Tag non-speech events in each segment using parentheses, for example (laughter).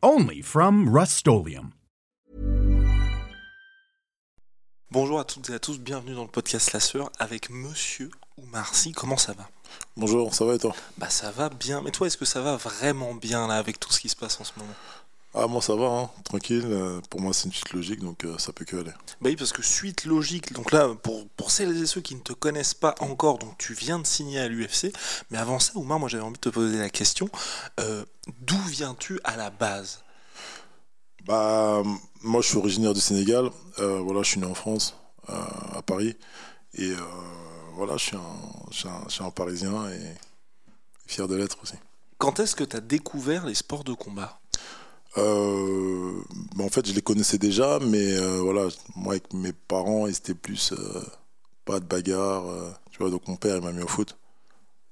Only from Rust Bonjour à toutes et à tous, bienvenue dans le podcast La Sœur avec Monsieur Oumarcy. Comment ça va? Bonjour, ça va et toi? Bah ça va bien, mais toi est-ce que ça va vraiment bien là avec tout ce qui se passe en ce moment? Ah moi ça va, hein. tranquille, euh, pour moi c'est une suite logique donc euh, ça peut que aller. Bah oui parce que suite logique, donc là pour, pour celles et ceux qui ne te connaissent pas encore, donc tu viens de signer à l'UFC, mais avant ça Oumar moi j'avais envie de te poser la question, euh, d'où viens-tu à la base? Bah moi je suis originaire du Sénégal, voilà je suis né en France, à Paris, et voilà je suis, un, je, suis un, je suis un Parisien et fier de l'être aussi. Quand est-ce que tu as découvert les sports de combat? Euh, bah, en fait, je les connaissais déjà, mais euh, voilà, moi avec mes parents, ils étaient plus euh, pas de bagarre, tu vois. Donc mon père, il m'a mis au foot.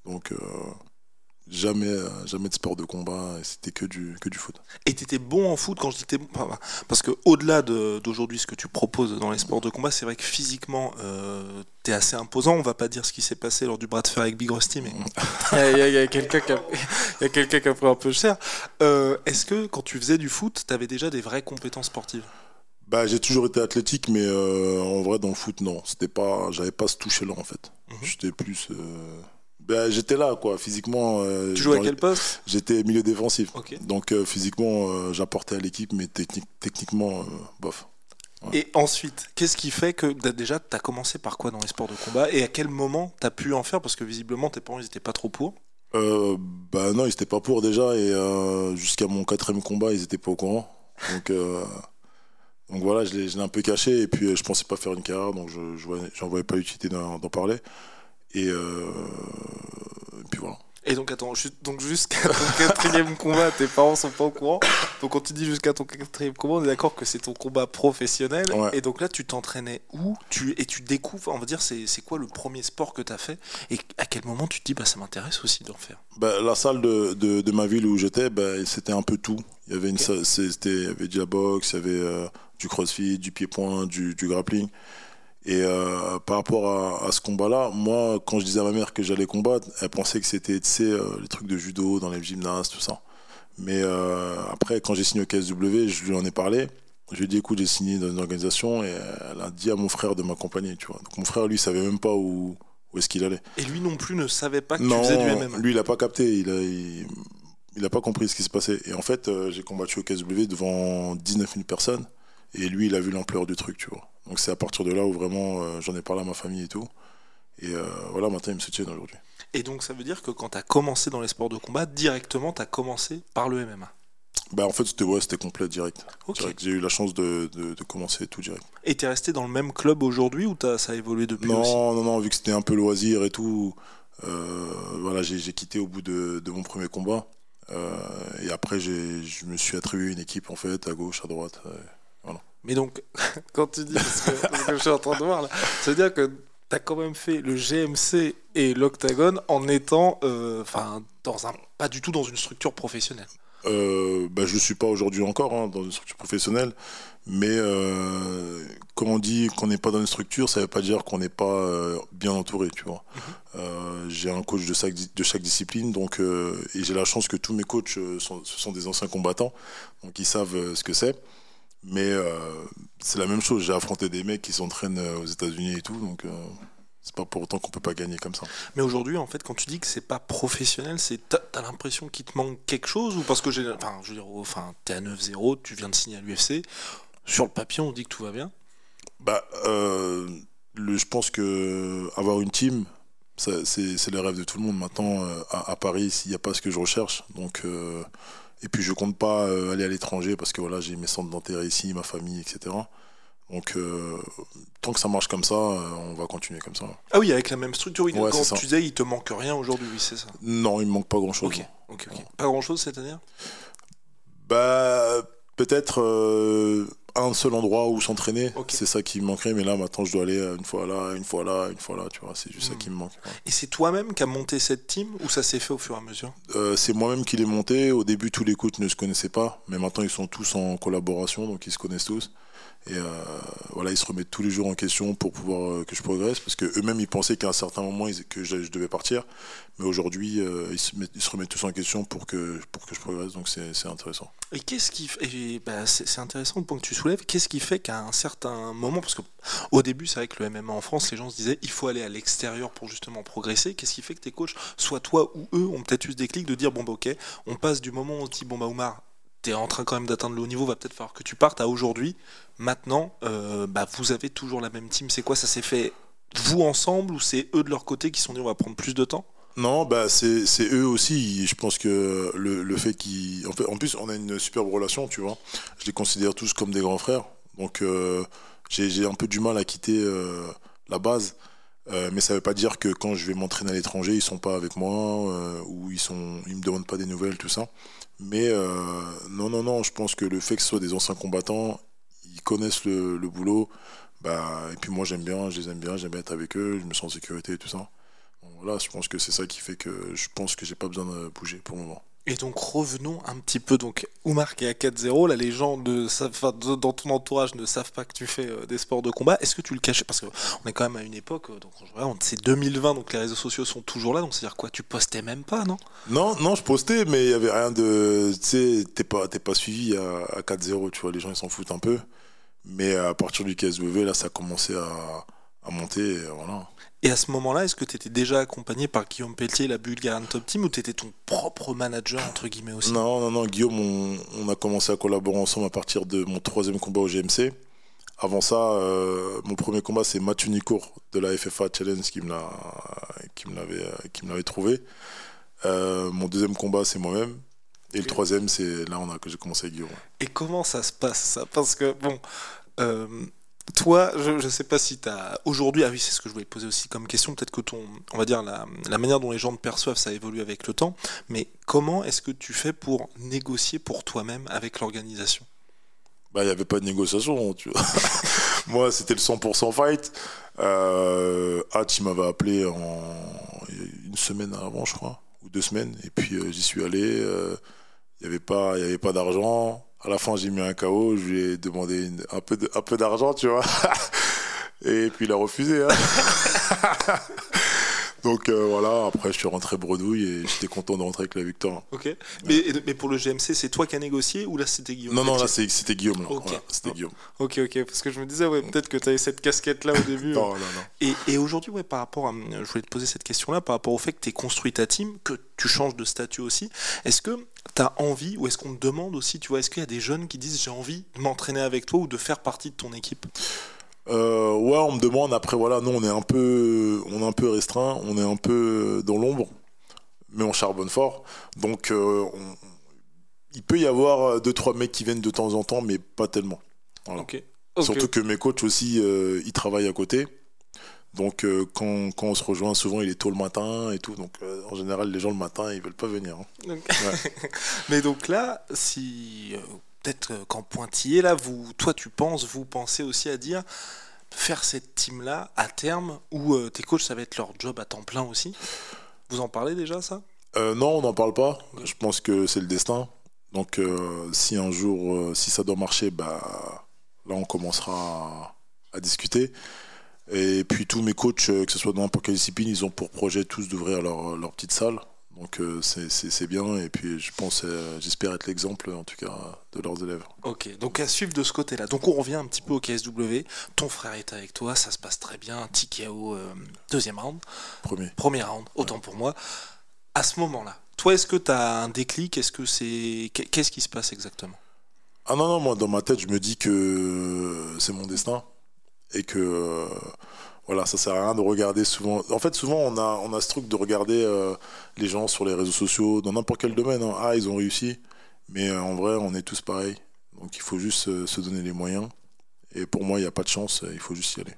Donc jamais, jamais de sport de combat, c'était que du, que du foot. Et tu étais bon en foot quand je disais bon Parce que au-delà d'aujourd'hui, ce que tu proposes dans les sports de combat, c'est vrai que physiquement, euh, tu es assez imposant. On va pas dire ce qui s'est passé lors du bras de fer avec Big Rusty, mais (laughs) il y a, quelqu'un qui, a, quelqu'un qui a pris un peu cher. Euh, est-ce que quand tu faisais du foot, tu avais déjà des vraies compétences sportives? Bah, j'ai toujours été athlétique, mais euh, en vrai, dans le foot, non. C'était pas, j'avais pas ce toucher-là, en fait. Mhm. J'étais plus, ben, j'étais là, quoi, physiquement. Euh, tu jouais à quel poste? J'étais milieu défensif. Donc, euh, physiquement, euh, j'apportais à l'équipe, mais techniquement, bof. Et ensuite, qu'est-ce qui fait que déjà, tu as commencé par quoi dans les sports de combat? Et à quel moment tu as pu en faire? Parce que visiblement, tes parents, ils n'étaient pas trop pour. bah non, ils n'étaient pas pour déjà. Et jusqu'à mon quatrième combat, ils n'étaient pas au courant. Donc, donc voilà, je l'ai un peu caché. Et puis, je pensais pas faire une carrière, donc je n'en voyais pas l'utilité d'en parler. Euh, et, puis voilà. Et donc attends, donc jusqu'à ton (laughs) quatrième combat, tes parents sont pas au courant. Donc quand tu dis jusqu'à ton quatrième combat, on est d'accord que c'est ton combat professionnel. Et donc là, tu t'entraînais où? Tu, Et tu découvres, on va dire, c'est quoi le premier sport que tu as fait? Et à quel moment tu te dis, bah, ça m'intéresse aussi d'en faire? Bah, La salle de, de, ma ville où j'étais, bah, c'était un peu tout. Il y avait, une, c'était, il y avait de la boxe, il y avait euh, du crossfit, du pied-point, du, du grappling. Et euh, par rapport à, ce combat-là, moi, quand je disais à ma mère que j'allais combattre, elle pensait que c'était, tu sais, euh, les trucs de judo dans les gymnases, tout ça. Mais euh, après, quand j'ai signé au KSW, je lui en ai parlé. Je lui ai dit, écoute, j'ai signé dans une organisation et elle a dit à mon frère de m'accompagner, tu vois. Donc mon frère, lui, savait même pas où, où est-ce qu'il allait. Et lui non plus ne savait pas que tu faisais du MMA lui, il a pas capté. Il a, il, a pas compris ce qui se passait. Et en fait, j'ai combattu au KSW devant 19 000 personnes. Et lui, il a vu l'ampleur du truc, tu vois. Donc c'est à partir de là où vraiment euh, j'en ai parlé à ma famille et tout. Et euh, voilà, maintenant il me soutient aujourd'hui. Et donc ça veut dire que quand tu as commencé dans les sports de combat, directement tu as commencé par le MMA bah en fait c'était ouais, complet direct. J'ai eu la chance de, de, commencer tout direct. Et tu es resté dans le même club aujourd'hui ou as, ça a évolué depuis Non, aussi? non, non, vu que c'était un peu loisir et tout, euh, voilà, j'ai quitté au bout de, de mon premier combat. et après, je me suis attribué une équipe en fait, à gauche, à droite. Mais donc, (laughs) quand tu dis, ce que, je suis en train de voir là, ça veut dire que tu as quand même fait le GMC et l'Octagone en étant, euh, enfin, dans un, pas du tout dans une structure professionnelle. Euh, bah, je ne suis pas aujourd'hui encore hein, dans une structure professionnelle, mais euh, quand on dit qu'on n'est pas dans une structure, ça ne veut pas dire qu'on n'est pas euh, bien entouré, tu vois. Mhm. j'ai un coach de chaque, de chaque discipline, donc et j'ai la chance que tous mes coachs sont, ce sont des anciens combattants, donc ils savent ce que c'est. Mais euh, c'est la même chose. J'ai affronté des mecs qui s'entraînent euh, aux États-Unis et tout, donc euh, c'est pas pour autant qu'on peut pas gagner comme ça. Mais aujourd'hui, en fait, quand tu dis que c'est pas professionnel, c'est t'as l'impression qu'il te manque quelque chose ou parce que j'ai, enfin, je veux dire, enfin, t'es à 9-0, tu viens de signer à l'UFC. Sur le papier, on dit que tout va bien? Bah, le, je pense que avoir une team, c'est le rêve de tout le monde. Maintenant, à, à Paris, il n'y a pas ce que je recherche, donc et puis je compte pas euh, aller à l'étranger parce que voilà, j'ai mes centres d'intérêt ici, ma famille, etc. Donc euh, tant que ça marche comme ça, euh, on va continuer comme ça. Ah oui, avec la même structure. quand tu disais, il te manque rien aujourd'hui, oui, c'est ça. Non, il me manque pas grand chose. Ok, ok, Pas grand chose cette année? Bah peut-être euh, un seul endroit où s'entraîner. C'est ça qui me manquerait, mais là maintenant je dois aller une fois là, une fois là, une fois là, tu vois, c'est juste ça hmm. qui me manque. Et c'est toi-même qui as monté cette team ou ça s'est fait au fur et à mesure? Euh, C'est moi-même qui l'ai monté. Au début, tous les coachs ne se connaissaient pas, mais maintenant ils sont tous en collaboration, donc ils se connaissent tous. Et euh, voilà, ils se remettent tous les jours en question pour pouvoir euh, que je progresse, parce qu'eux-mêmes, ils pensaient qu'à un certain moment, que je, devais partir. Mais aujourd'hui, euh, ils, se remettent tous en question pour que, pour que je progresse, donc c'est intéressant. Et qu'est-ce qui bah, c'est intéressant le point que tu soulèves, qu'est-ce qui fait qu'à un certain moment, parce qu'au début, c'est vrai que le MMA en France, les gens se disaient, il faut aller à l'extérieur pour justement progresser, qu'est-ce qui fait que tes coachs, soit toi ou eux, ont peut-être eu ce déclic de dire, bon bah ok, on passe du moment où on dit, bon bah Oumar, en train quand même d'atteindre le haut niveau, va peut-être falloir que tu partes à aujourd'hui. Maintenant, euh, bah, vous avez toujours la même team. C'est quoi Ça s'est fait vous ensemble ou c'est eux de leur côté qui sont dit on va prendre plus de temps? Non, bah c'est eux aussi. Je pense que le, fait qu'ils. En, fait, en plus, on a une superbe relation, tu vois. Je les considère tous comme des grands frères. Donc, euh, j'ai un peu du mal à quitter euh, la base. Mais ça ne veut pas dire que quand je vais m'entraîner à l'étranger, ils sont pas avec moi ou ils sont, ils me demandent pas des nouvelles, tout ça. Mais euh, non, non, non, je pense que le fait que ce soit des anciens combattants, ils connaissent le, boulot. Bah, et puis moi, j'aime bien, je les aime bien, j'aime bien être avec eux, je me sens en sécurité et tout ça. voilà, je pense que c'est ça qui fait que je pense que j'ai pas besoin de bouger pour le moment. Et donc revenons un petit peu. Donc Oumar qui est à 4-0, là les gens de, dans ton entourage ne savent pas que tu fais euh, des sports de combat. Est-ce que tu le caches? Parce qu'on est quand même à une époque, euh, donc c'est 2020, donc les réseaux sociaux sont toujours là. Donc c'est-à-dire quoi? Tu postais même pas, non? Non, non, je postais, mais il y avait rien de. Tu sais, t'es pas, pas suivi à, 4-0. Tu vois, les gens ils s'en foutent un peu. Mais à partir du KSW, là, ça a commencé à, à monter. Et voilà. Et à ce moment-là, est-ce que tu étais déjà accompagné par Guillaume Pelletier, la Bulgarian Top Team, ou tu étais ton propre manager, entre guillemets aussi? Non, non, non, Guillaume, on, a commencé à collaborer ensemble à partir de mon troisième combat au GMC. Avant ça, euh, mon premier combat, c'est Mathieu Nicourt de la FFA Challenge qui me l'avait trouvé. Euh, mon deuxième combat, c'est moi-même. Et le troisième, c'est là on a, que j'ai commencé avec Guillaume. Et comment ça se passe ça? Parce que, bon, euh, toi, je ne sais pas si tu as aujourd'hui, ah oui, c'est ce que je voulais poser aussi comme question, peut-être que ton, on va dire, la, manière dont les gens te perçoivent, ça évolue avec le temps, mais comment est-ce que tu fais pour négocier pour toi-même avec l'organisation? Bah, il n'y avait pas de négociation, tu vois. (laughs) Moi, c'était le 100% fight. Euh, Hatch, il m'avait appelé en une semaine avant, je crois, ou deux semaines, et puis euh, j'y suis allé. Euh, il n'y avait pas, pas d'argent. À la fin, j'ai mis un KO, je lui ai demandé un peu, un peu d'argent, tu vois. (laughs) Et puis il a refusé. Hein. (laughs) Donc euh, voilà, après je suis rentré bredouille et j'étais content de rentrer avec la victoire. Ok. Mais, mais, pour le GMC, c'est toi qui as négocié ou là c'était Guillaume Non, non, là c'était Guillaume. Là. c'était Guillaume. Ok, ok. Parce que je me disais, ouais, peut-être que tu avais cette casquette-là au début. non, non, non. Et, et aujourd'hui, ouais, par rapport à. Je voulais te poser cette question-là, par rapport au fait que tu as construit ta team, que tu changes de statut aussi. Est-ce que tu as envie, ou est-ce qu'on te demande aussi, tu vois, est-ce qu'il y a des jeunes qui disent j'ai envie de m'entraîner avec toi ou de faire partie de ton équipe? Euh, ouais, on me demande. Après, voilà, nous, on est un peu, on est un peu restreint, on est un peu dans l'ombre, mais on charbonne fort. Donc, euh, il peut y avoir deux trois mecs qui viennent de temps en temps, mais pas tellement. Surtout que mes coachs aussi, euh, ils travaillent à côté. Donc quand, quand, on se rejoint, souvent il est tôt le matin et tout. Donc en général, les gens le matin, ils veulent pas venir. Hein. (laughs) Mais donc là, si peut-être euh, qu'en pointillé, là, vous, toi, tu penses, vous pensez aussi à dire faire cette team-là à terme, où euh, tes coachs, ça va être leur job à temps plein aussi? Vous en parlez déjà, ça? Euh, Non, on n'en parle pas. Je pense que c'est le destin. Donc, si un jour, si ça doit marcher, bah, là, on commencera à, discuter. Et puis, tous mes coachs, que ce soit dans n'importe quelle discipline, ils ont pour projet tous d'ouvrir leur, leur petite salle. Donc euh, c'est bien et puis je pense, euh, j'espère être l'exemple en tout cas de leurs élèves. Ok, donc à suivre de ce côté-là. Donc on revient un petit peu au KSW. Ton frère est avec toi, ça se passe très bien. TKO euh, deuxième round. Premier. Premier round, autant pour moi. À ce moment-là, toi est-ce que tu as un déclic? Est-ce que c'est qu'est-ce qui se passe exactement? Ah non non, moi dans ma tête je me dis que c'est mon destin et que voilà, ça sert à rien de regarder souvent. En fait, souvent, on a, on a ce truc de regarder euh, les gens sur les réseaux sociaux, dans n'importe quel domaine. Hein. Ah, ils ont réussi. Mais euh, en vrai, on est tous pareils. Donc, il faut juste euh, se donner les moyens. Et pour moi, il n'y a pas de chance. Il faut juste y aller.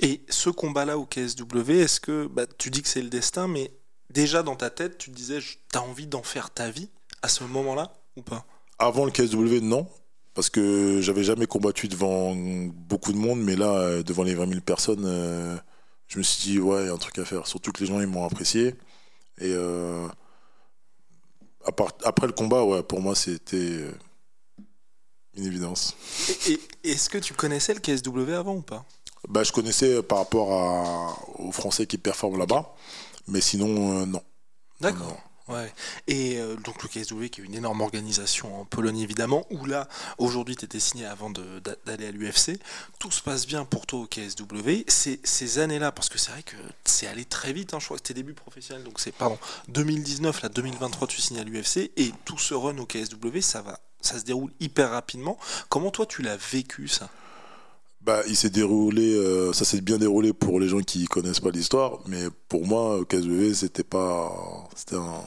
Et ce combat-là au KSW, est-ce que bah, tu dis que c'est le destin, mais déjà dans ta tête, tu disais, tu as envie d'en faire ta vie à ce moment-là ou pas? Avant le KSW, non. Parce que j'avais jamais combattu devant beaucoup de monde, mais là, euh, devant les 20 000 personnes, euh, je me suis dit, ouais, il y a un truc à faire. Surtout que les gens, ils m'ont apprécié. Et euh, après le combat, ouais, pour moi, c'était une évidence. Et, est-ce que tu connaissais le KSW avant ou pas? Bah, Je connaissais par rapport à, aux Français qui performent là-bas, mais sinon, non. D'accord. Ouais. Et euh, donc le KSW qui est une énorme organisation en Pologne évidemment, où là aujourd'hui tu étais signé avant d'aller à l'UFC, tout se passe bien pour toi au KSW. Ces, ces années-là, parce que c'est vrai que c'est allé très vite, hein, je crois que tes débuts professionnels, donc c'est pardon 2019, là 2023 tu signes à l'UFC et tout ce run au KSW ça va, ça se déroule hyper rapidement. Comment toi tu l'as vécu ça? Bah, il s'est déroulé, euh, ça s'est bien déroulé pour les gens qui connaissent pas l'histoire, mais pour moi, au KSV, c'était pas, c'était un,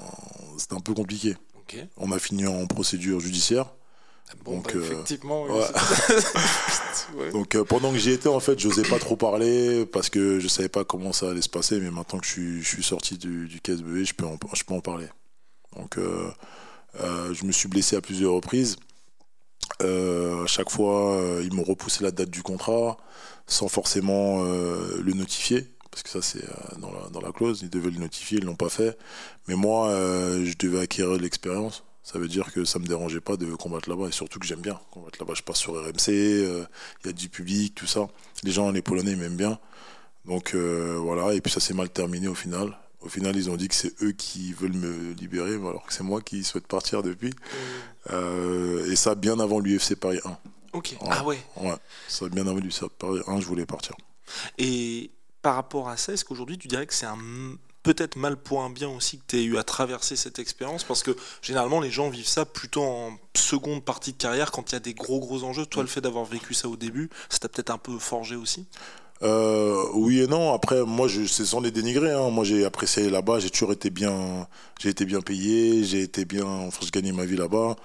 c'était un peu compliqué. On a fini en procédure judiciaire. Bon, donc, bah, euh, effectivement. (laughs) Donc euh, pendant que j'y étais, en fait, j'osais pas trop parler parce que je savais pas comment ça allait se passer. Mais maintenant que je suis, je suis sorti du, du KSBV, je peux en, je peux en parler. Donc je me suis blessé à plusieurs reprises. Euh, à chaque fois, euh, ils m'ont repoussé la date du contrat sans forcément euh, le notifier, parce que ça c'est dans la, dans, la, clause, ils devaient le notifier, ils ne l'ont pas fait. Mais moi, je devais acquérir l'expérience. Ça veut dire que ça me dérangeait pas de combattre là-bas, et surtout que j'aime bien combattre là-bas. Je passe sur RMC, il y a du public, tout ça. Les gens, les Polonais, m'aiment bien. Donc voilà, et puis ça s'est mal terminé au final. Au final, ils ont dit que c'est eux qui veulent me libérer, alors que c'est moi qui souhaite partir depuis. Euh, et ça, bien avant l'UFC Paris 1. Ok. Ah ouais Ouais. Ça, bien avant l'UFC Paris 1, je voulais partir. Et par rapport à ça, est-ce qu'aujourd'hui, tu dirais que c'est un peut-être mal pour un bien aussi que tu aies eu à traverser cette expérience? Parce que généralement les gens vivent ça plutôt en seconde partie de carrière quand il y a des gros gros enjeux. Toi, le fait d'avoir vécu ça au début, ça t'a peut-être un peu forgé aussi? Euh, oui et non. Après, moi, je, c'est sans les dénigrer. Hein. Moi, j'ai apprécié là-bas. J'ai toujours été bien, j'ai été bien payé. J'ai été bien, enfin, je gagnais ma vie là-bas.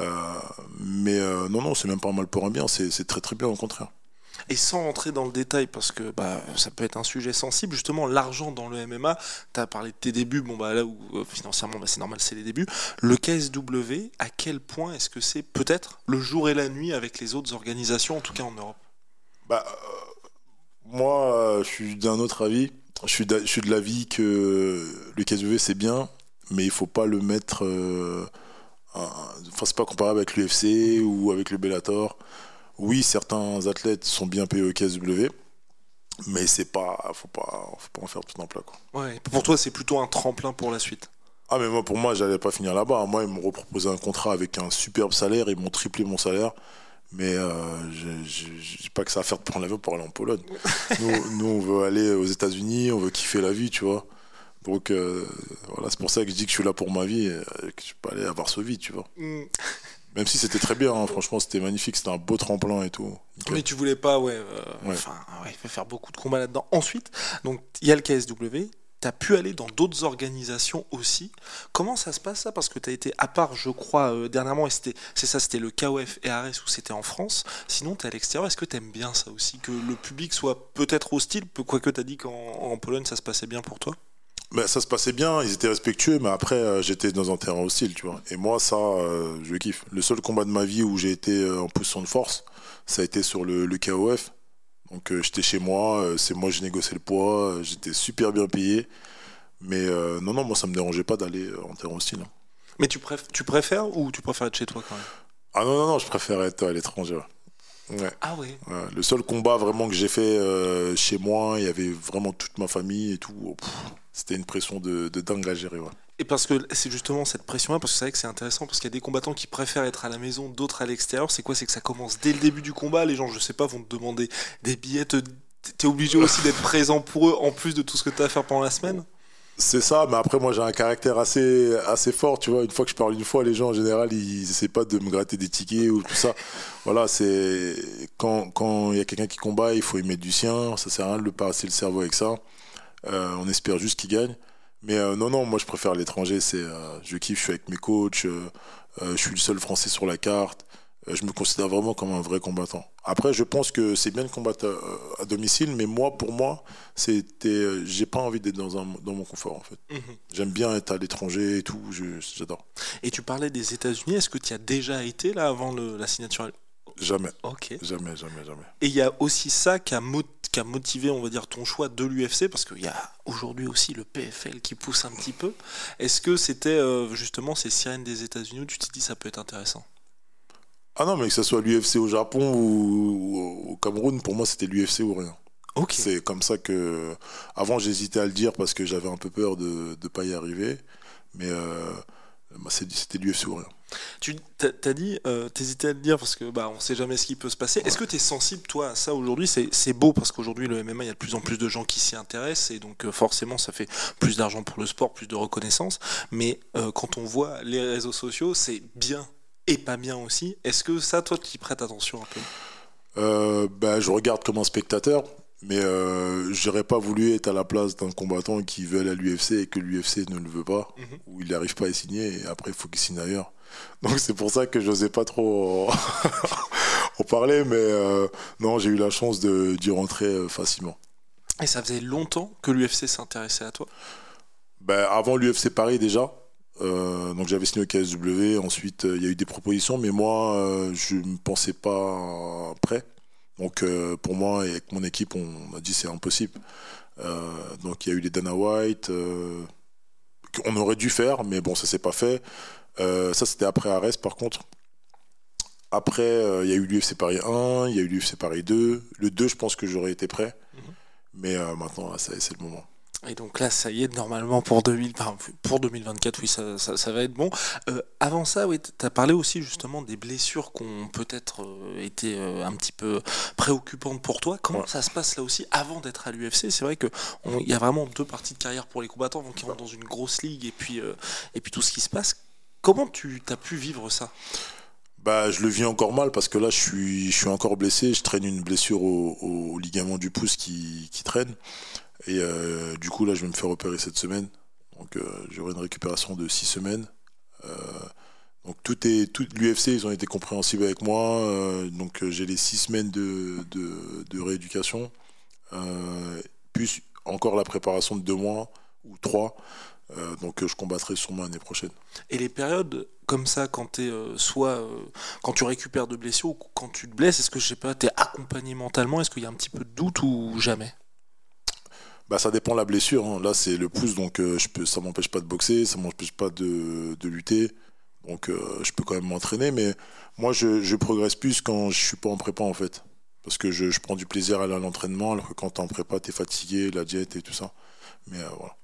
Euh, mais euh, non, non, c'est même pas mal pour un bien. C'est, très, très bien au contraire. Et sans rentrer dans le détail, parce que bah, ça peut être un sujet sensible, justement, l'argent dans le MMA, tu as parlé de tes débuts, bon, bah, là où financièrement bah, c'est normal, c'est les débuts. Le KSW, à quel point est-ce que c'est peut-être le jour et la nuit avec les autres organisations, en tout cas en Europe? Bah, moi, euh, je suis d'un autre avis. Je suis de, je suis de l'avis que le KSV c'est bien, mais il faut pas le mettre. Euh, enfin, c'est pas comparable avec l'UFC ou avec le Bellator. Oui, certains athlètes sont bien payés au KSW, mais c'est pas, faut pas, faut pas en faire tout un plat. Quoi. Ouais. Pour toi, c'est plutôt un tremplin pour la suite? Ah mais moi pour moi j'allais pas finir là-bas. Moi ils m'ont reproposé un contrat avec un superbe salaire, ils m'ont triplé mon salaire. Mais euh, je n'ai pas que ça à faire de prendre l'avion pour aller en Pologne. nous, on veut aller aux États-Unis, on veut kiffer la vie, tu vois. Donc euh, voilà, c'est pour ça que je dis que je suis là pour ma vie et que je peux aller à Varsovie, tu vois. Mm. Même si c'était très bien, hein, franchement, c'était magnifique, c'était un beau tremplin et tout. Mais tu voulais pas, ouais, euh, Enfin, ouais, il faut faire beaucoup de combats là-dedans. Ensuite, donc il y a le KSW, tu pu aller dans d'autres organisations aussi. Comment ça se passe ça? Parce que tu as été, à part, je crois, euh, dernièrement, c'est ça, c'était le KOF et RS où c'était en France. Sinon, tu es à l'extérieur. Est-ce que tu aimes bien ça aussi? Que le public soit peut-être hostile, quoique tu as dit qu'en Pologne, ça se passait bien pour toi? Ben, ça se passait bien, ils étaient respectueux, mais après, euh, j'étais dans un terrain hostile, tu vois. Et moi, ça, euh, je kiffe. Le seul combat de ma vie où j'ai été en position de force, ça a été sur le, le KOF. Donc euh, j'étais chez moi, euh, c'est moi j'ai négocié le poids, euh, j'étais super bien payé. Mais non, non, moi ça me dérangeait pas d'aller en terrain hostile. Hein. Mais tu, tu préfères ou tu préfères être chez toi quand même? Ah non, non, non, je préfère être à l'étranger. Ouais. Ah oui Le seul combat vraiment que j'ai fait chez moi, il y avait vraiment toute ma famille et tout. C'était une pression de, de dingue à gérer. Ouais. Et parce que c'est justement cette pression-là, parce que c'est vrai que c'est intéressant, parce qu'il y a des combattants qui préfèrent être à la maison, d'autres à l'extérieur. C'est quoi? C'est que ça commence dès le début du combat. Les gens, je sais pas, vont te demander des billets. T'es obligé aussi d'être (laughs) présent pour eux, en plus de tout ce que tu as à faire pendant la semaine c'est ça, mais après moi j'ai un caractère assez assez fort, tu vois. Une fois que je parle une fois, les gens en général ils essaient pas de me gratter des tickets ou tout ça. Voilà, c'est quand quand il y a quelqu'un qui combat, il faut y mettre du sien. Ça sert à rien de le passer le cerveau avec ça. Euh, on espère juste qu'il gagne. Mais euh, non, non, moi je préfère l'étranger. C'est, euh, je kiffe, je suis avec mes coachs, je suis le seul Français sur la carte. Je me considère vraiment comme un vrai combattant. Après, je pense que c'est bien de combattre à, domicile, mais moi, pour moi, c'était, j'ai pas envie d'être dans, un, dans mon confort en fait. Mhm. J'aime bien être à l'étranger et tout, j'adore. Et tu parlais des États-Unis, est-ce que tu as déjà été là avant la signature? Jamais. Jamais, jamais, jamais. Et il y a aussi ça qui a, qui a, motivé, on va dire, ton choix de l'UFC, parce qu'il y a aujourd'hui aussi le PFL qui pousse un petit peu. Est-ce que c'était euh, justement ces sirènes des États-Unis où tu t'es dit ça peut être intéressant? Ah non, mais que ce soit l'UFC au Japon ou au Cameroun, pour moi, c'était l'UFC ou rien. C'est comme ça que. Avant, j'hésitais à le dire parce que j'avais un peu peur de ne pas y arriver. Mais euh, bah, c'était l'UFC ou rien. Tu t'as dit, euh, t'hésitais à le dire parce que bah on sait jamais ce qui peut se passer. Est-ce que tu es sensible toi à ça aujourd'hui? C'est beau parce qu'aujourd'hui le MMA il y a de plus en plus de gens qui s'y intéressent et donc euh, forcément ça fait plus d'argent pour le sport, plus de reconnaissance. Mais quand on voit les réseaux sociaux, c'est bien et pas bien aussi. Est-ce que ça, toi, tu y prêtes attention un peu? Euh, bah, Je regarde comme un spectateur, mais euh, j'aurais pas voulu être à la place d'un combattant qui veut aller à l'UFC et que l'UFC ne le veut pas, mhm. ou il n'arrive pas à signer et après il faut qu'il signe ailleurs. Donc c'est pour ça que je n'osais pas trop (laughs) en parler, mais euh, non, j'ai eu la chance d'y rentrer euh, facilement. Et ça faisait longtemps que l'UFC s'intéressait à toi? Ben, Avant l'UFC Paris déjà, euh, donc j'avais signé au KSW, ensuite euh, il y a eu des propositions, mais moi euh, je ne pensais pas prêt. Donc pour moi et avec mon équipe, on a dit c'est impossible. donc il y a eu les Dana White, qu'on aurait dû faire, mais bon ça s'est pas fait. Ça c'était après Arès par contre. Après il y a eu l'UFC Paris 1, il y a eu l'UFC Paris 2. Le 2 je pense que j'aurais été prêt. Mhm. Mais maintenant là c'est le moment. Et donc là, ça y est, normalement pour, 2000, pour 2024, oui, ça, ça, va être bon. Euh, avant ça, oui, tu as parlé aussi justement des blessures qui ont peut-être euh, été euh, un petit peu préoccupantes pour toi. Comment ça se passe là aussi avant d'être à l'UFC C'est vrai qu'il y a vraiment deux parties de carrière pour les combattants donc qui rentrent dans une grosse ligue et puis, et puis tout ce qui se passe. Comment tu as pu vivre ça? Bah, je le vis encore mal parce que là, je suis, encore blessé. Je traîne une blessure au, ligament du pouce qui, traîne. Et euh, du coup, là, je vais me faire opérer cette semaine. Donc, euh, j'aurai une récupération de six semaines. Euh, donc, tout est, tout, l'UFC, ils ont été compréhensibles avec moi. donc, j'ai les six semaines de, rééducation. plus encore la préparation de deux mois ou trois. donc je combattrai sûrement l'année prochaine. Et les périodes comme ça, quand tu soit quand tu récupères de blessures ou quand tu te blesses, est-ce que je sais pas, tu es accompagné mentalement? Est-ce qu'il y a un petit peu de doute ou jamais? Bah, ça dépend de la blessure. Hein. Là, c'est le pouce, donc euh, je peux, ça m'empêche pas de boxer, ça m'empêche pas de, de, lutter. Donc, euh, je peux quand même m'entraîner. Mais moi, je, je, progresse plus quand je suis pas en prépa, en fait. Parce que je, je prends du plaisir à l'entraînement, alors que quand tu es en prépa, tu es fatigué, la diète et tout ça. Mais euh, voilà.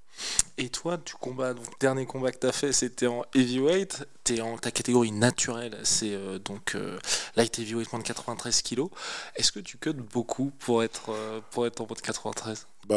Et toi, tu combats, donc dernier combat que tu as fait, c'était en heavyweight. Es en ta catégorie naturelle, c'est euh, donc euh, light heavyweight moins de 93 kg. Est-ce que tu cuts beaucoup pour être, euh, pour être en mode 93 Bah,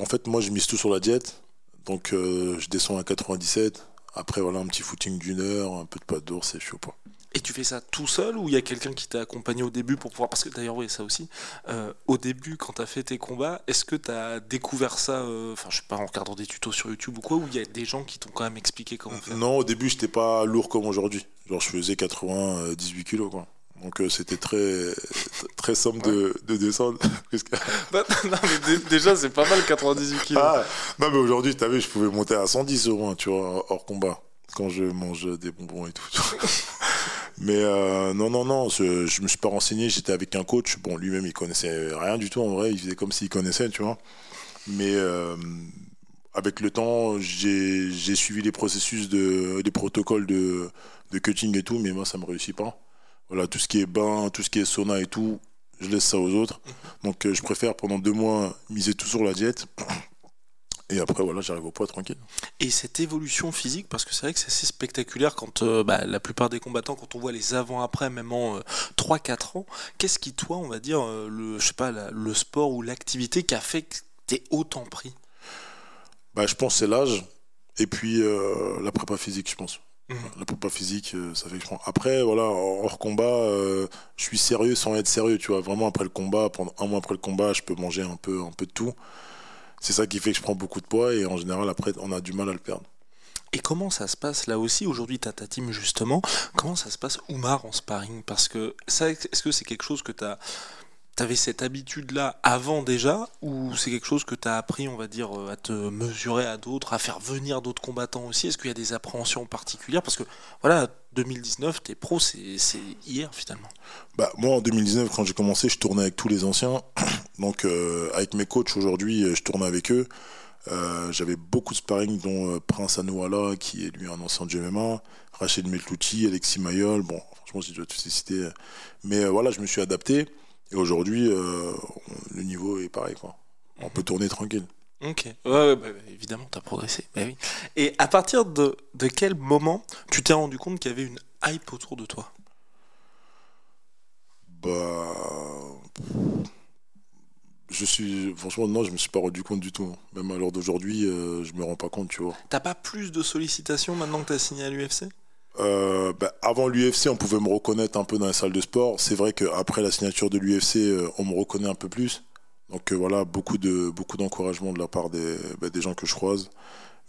en fait, moi, je mise tout sur la diète. Donc, je descends à 97. Après, voilà, un petit footing d'une heure, un peu de pâte d'ours et je suis au point. Et tu fais ça tout seul ou il y a quelqu'un qui t'a accompagné au début pour pouvoir. Parce que d'ailleurs, oui, ça aussi. Euh, au début, quand tu as fait tes combats, est-ce que tu as découvert ça, euh, enfin, je sais pas, en regardant des tutos sur YouTube ou quoi, ou il y a des gens qui t'ont quand même expliqué comment faire? Non, au début, j'étais pas lourd comme aujourd'hui. Genre, je faisais 80, 18 euh, kilos, quoi. Donc c'était très (laughs) très simple de, de, descendre. (laughs) (laughs) Bah, non, mais déjà c'est pas mal 98 kilos. Ah, non mais aujourd'hui, tu vu, je pouvais monter à 110 au moins, tu vois, hors combat, quand je mange des bonbons et tout. Mais euh, non, non, non, je, je me suis pas renseigné, j'étais avec un coach. Bon, lui-même, il connaissait rien du tout en vrai, il faisait comme s'il connaissait, tu vois. Mais euh, avec le temps, j'ai suivi les processus, de, les protocoles de, de cutting et tout, mais moi, ça me réussit pas. Voilà, tout ce qui est bain, tout ce qui est sauna et tout, je laisse ça aux autres. Donc, euh, je préfère pendant deux mois miser tout sur la diète et après, voilà, j'arrive au poids tranquille. Et cette évolution physique, parce que c'est vrai que c'est assez spectaculaire quand euh, bah, la plupart des combattants, quand on voit les avant-après, même en 3-4 euh, ans, qu'est-ce qui, toi, on va dire, euh, le, je sais pas, le sport ou l'activité qui a fait que tu es autant pris? Bah, Je pense c'est l'âge et puis la prépa physique, je pense. Mmh. La prépa physique, ça fait que je prends. Après, voilà, hors combat, je suis sérieux sans être sérieux, tu vois. Vraiment, après le combat, pendant un mois après le combat, je peux manger un peu, un peu de tout c'est ça qui fait que je prends beaucoup de poids et en général après on a du mal à le perdre. Et comment ça se passe là aussi Aujourd'hui, tu as ta team justement? Comment ça se passe Oumar en sparring? Parce que ça, est-ce que c'est quelque chose que tu T'avais cette habitude-là avant déjà, ou c'est quelque chose que tu as appris, on va dire, euh, à te mesurer à d'autres, à faire venir d'autres combattants aussi? Est-ce qu'il y a des appréhensions particulières? Parce que, voilà, 2019, t'es pro, c'est hier finalement. Bah, moi, en 2019, quand j'ai commencé, je tournais avec tous les anciens. (coughs) Donc, euh, avec mes coachs aujourd'hui, euh, je tournais avec eux. J'avais beaucoup de sparring, dont Prince Anouala, qui est lui un ancien de MMA, Rachid Meltouti, Alexis Mayol. Bon, franchement, je dois tous les citer. Mais voilà, je me suis adapté. Et aujourd'hui, euh, le niveau est pareil. Quoi. On peut tourner tranquille. Ok, ouais, bah, évidemment, tu as progressé. Bah oui. Et à partir de, de quel moment tu t'es rendu compte qu'il y avait une hype autour de toi? Bah. Je suis. Franchement, non, je me suis pas rendu compte du tout. Même à l'heure d'aujourd'hui, euh, je me rends pas compte, tu vois. T'as pas plus de sollicitations maintenant que tu as signé à l'UFC euh, bah, avant l'UFC, on pouvait me reconnaître un peu dans les salles de sport. C'est vrai qu'après la signature de l'UFC, euh, on me reconnaît un peu plus. Donc euh, voilà, beaucoup de beaucoup d'encouragement de la part des, bah, des gens que je croise.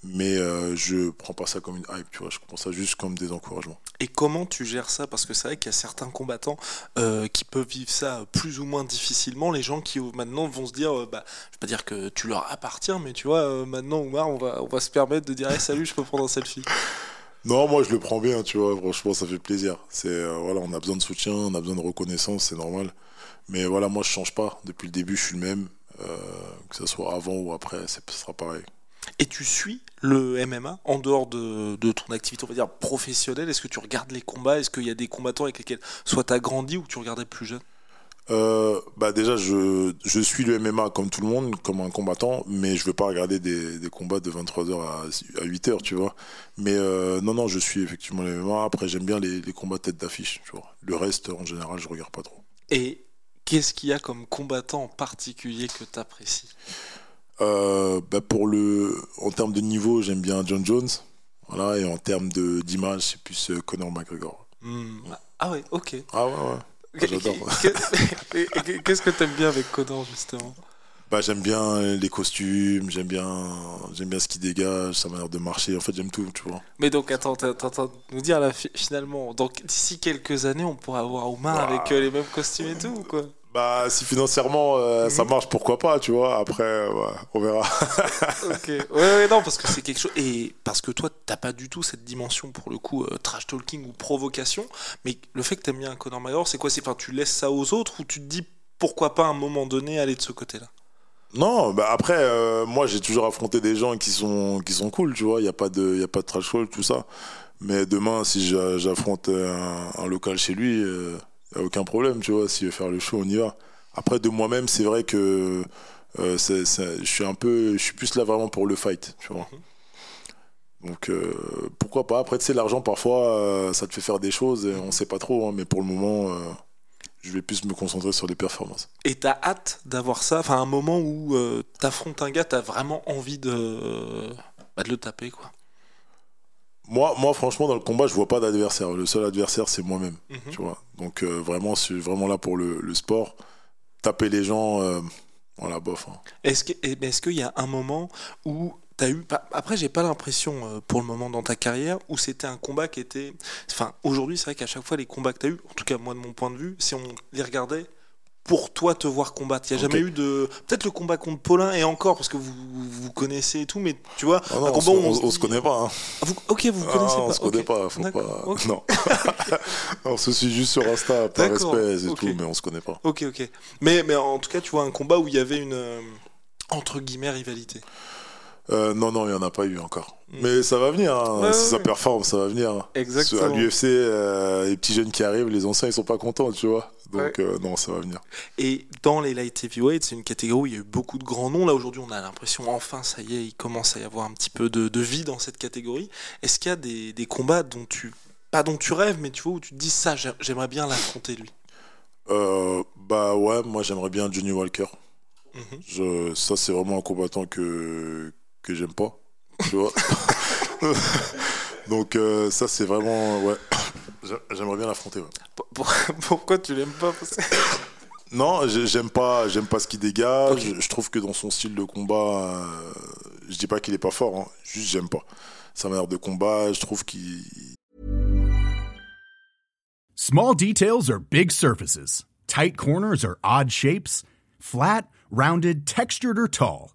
Mais je prends pas ça comme une hype, tu vois. Je prends ça juste comme des encouragements. Et comment tu gères ça? Parce que c'est vrai qu'il y a certains combattants qui peuvent vivre ça plus ou moins difficilement. Les gens qui maintenant vont se dire, bah, je vais pas dire que tu leur appartiens, mais tu vois, maintenant Oumar, on va on va se permettre de dire, salut, je peux prendre un selfie. Non, moi je le prends bien, tu vois. Franchement, ça fait plaisir. C'est euh, voilà, on a besoin de soutien, on a besoin de reconnaissance, c'est normal. Mais voilà, moi je change pas. Depuis le début, je suis le même. Euh, que ce soit avant ou après, ce sera pareil. Et tu suis le MMA en dehors de, ton activité, on va dire professionnelle? Est-ce que tu regardes les combats? Est-ce qu'il y a des combattants avec lesquels soit tu as grandi ou tu regardais plus jeune? Euh, bah déjà, je, je, suis le MMA comme tout le monde, comme un combattant, mais je veux pas regarder des, des combats de 23h à, à 8h, tu vois. Mais euh, non, non, je suis effectivement le MMA. Après, j'aime bien les, les, combats tête d'affiche, tu vois. Le reste, en général, je regarde pas trop. Et qu'est-ce qu'il y a comme combattant en particulier que tu apprécies euh, bah pour le, En termes de niveau, j'aime bien John Jones. Voilà, et en termes d'image, c'est plus Conor McGregor. Hmm. Ah ouais, ok. Ah ouais, ouais. (laughs) Qu'est-ce que tu aimes bien avec Conor, justement? Bah, j'aime bien les costumes, j'aime bien, j'aime bien ce qu'il dégage, sa manière de marcher. En fait, j'aime tout, tu vois. Mais donc, attends, attends, nous dire là, finalement, donc d'ici quelques années, on pourra avoir Oumar bah. avec euh, les mêmes costumes et tout, ou quoi? Bah, si financièrement euh, ça mhm. marche, pourquoi pas, tu vois. Après, on verra. (laughs) ok. Ouais, ouais, non, parce que c'est quelque chose. Et parce que toi, t'as pas du tout cette dimension, pour le coup, euh, trash talking ou provocation. Mais le fait que t'aimes bien Conor McGregor, c'est quoi C'est enfin, tu laisses ça aux autres ou tu te dis pourquoi pas à un moment donné aller de ce côté-là? Non, bah après, euh, moi j'ai toujours affronté des gens qui sont, qui sont cool, tu vois, il n'y a, pas de, y a pas de trash talk, tout ça. Mais demain, si j'affronte un, un, local chez lui, a aucun problème, tu vois. S'il veut faire le show, on y va. Après, de moi-même, c'est vrai que euh, je suis un peu, je suis plus là vraiment pour le fight, tu vois. Donc euh, pourquoi pas. Après, tu sais, l'argent parfois, euh, ça te fait faire des choses et on sait pas trop. Hein, mais pour le moment, je vais plus me concentrer sur les performances. Et t'as hâte d'avoir ça, enfin un moment où t'affrontes un gars, t'as vraiment envie de, bah, de le taper, quoi. Moi, moi, franchement, dans le combat, je vois pas d'adversaire. Le seul adversaire, c'est moi-même. Mhm. Tu vois. Donc, euh, vraiment, je suis vraiment là pour le, sport. Taper les gens, euh, voilà, bof. Hein. Est-ce qu'il est y a un moment où tu as eu. Après, j'ai pas l'impression, euh, pour le moment dans ta carrière, où c'était un combat qui était. Enfin, aujourd'hui, c'est vrai qu'à chaque fois, les combats que tu as eu, en tout cas, moi, de mon point de vue, si on les regardait, pour toi te voir combattre Il n'y a jamais eu de. Peut-être le combat contre Paulin et encore, parce que vous vous connaissez et tout, mais tu vois, ah on, on, se connaît pas. Hein. Ok, vous vous connaissez ah, pas. On se connaît pas, faut pas. Non. (laughs) on se suit juste sur Insta, par respect et tout, mais on se connaît pas. Ok, ok. Mais, mais en tout cas, tu vois, un combat où il y avait une. Euh, entre guillemets, rivalité. Euh, non, non, il n'y en a pas eu encore. Mm. Mais ça va venir. Hein. si ça performe, ça va venir. Exactement. À l'UFC, euh, les petits jeunes qui arrivent, les anciens, ils sont pas contents, tu vois. Donc, euh, non, ça va venir. Et dans les light heavyweight, c'est une catégorie où il y a eu beaucoup de grands noms. Là, aujourd'hui, on a l'impression, enfin, ça y est, il commence à y avoir un petit peu de, vie dans cette catégorie. Est-ce qu'il y a des, des, combats dont tu. Pas dont tu rêves, mais tu vois, où tu te dis ça, j'aimerais bien l'affronter, lui? Bah ouais, moi, j'aimerais bien Johnny Walker. Mhm. Je, ça, c'est vraiment un combattant que que j'aime pas. Tu vois (laughs) Donc euh, ça c'est vraiment ouais. J'aimerais bien l'affronter. Pourquoi tu l'aimes pas? (coughs) Non, j'aime pas, j'aime pas ce qu'il dégage. Je trouve que dans son style de combat, euh, je dis pas qu'il est pas fort, hein. juste j'aime pas. sa manière de combat. Je trouve qu'il. Small details are big surfaces. Tight corners are odd shapes. Flat, rounded, textured, or tall.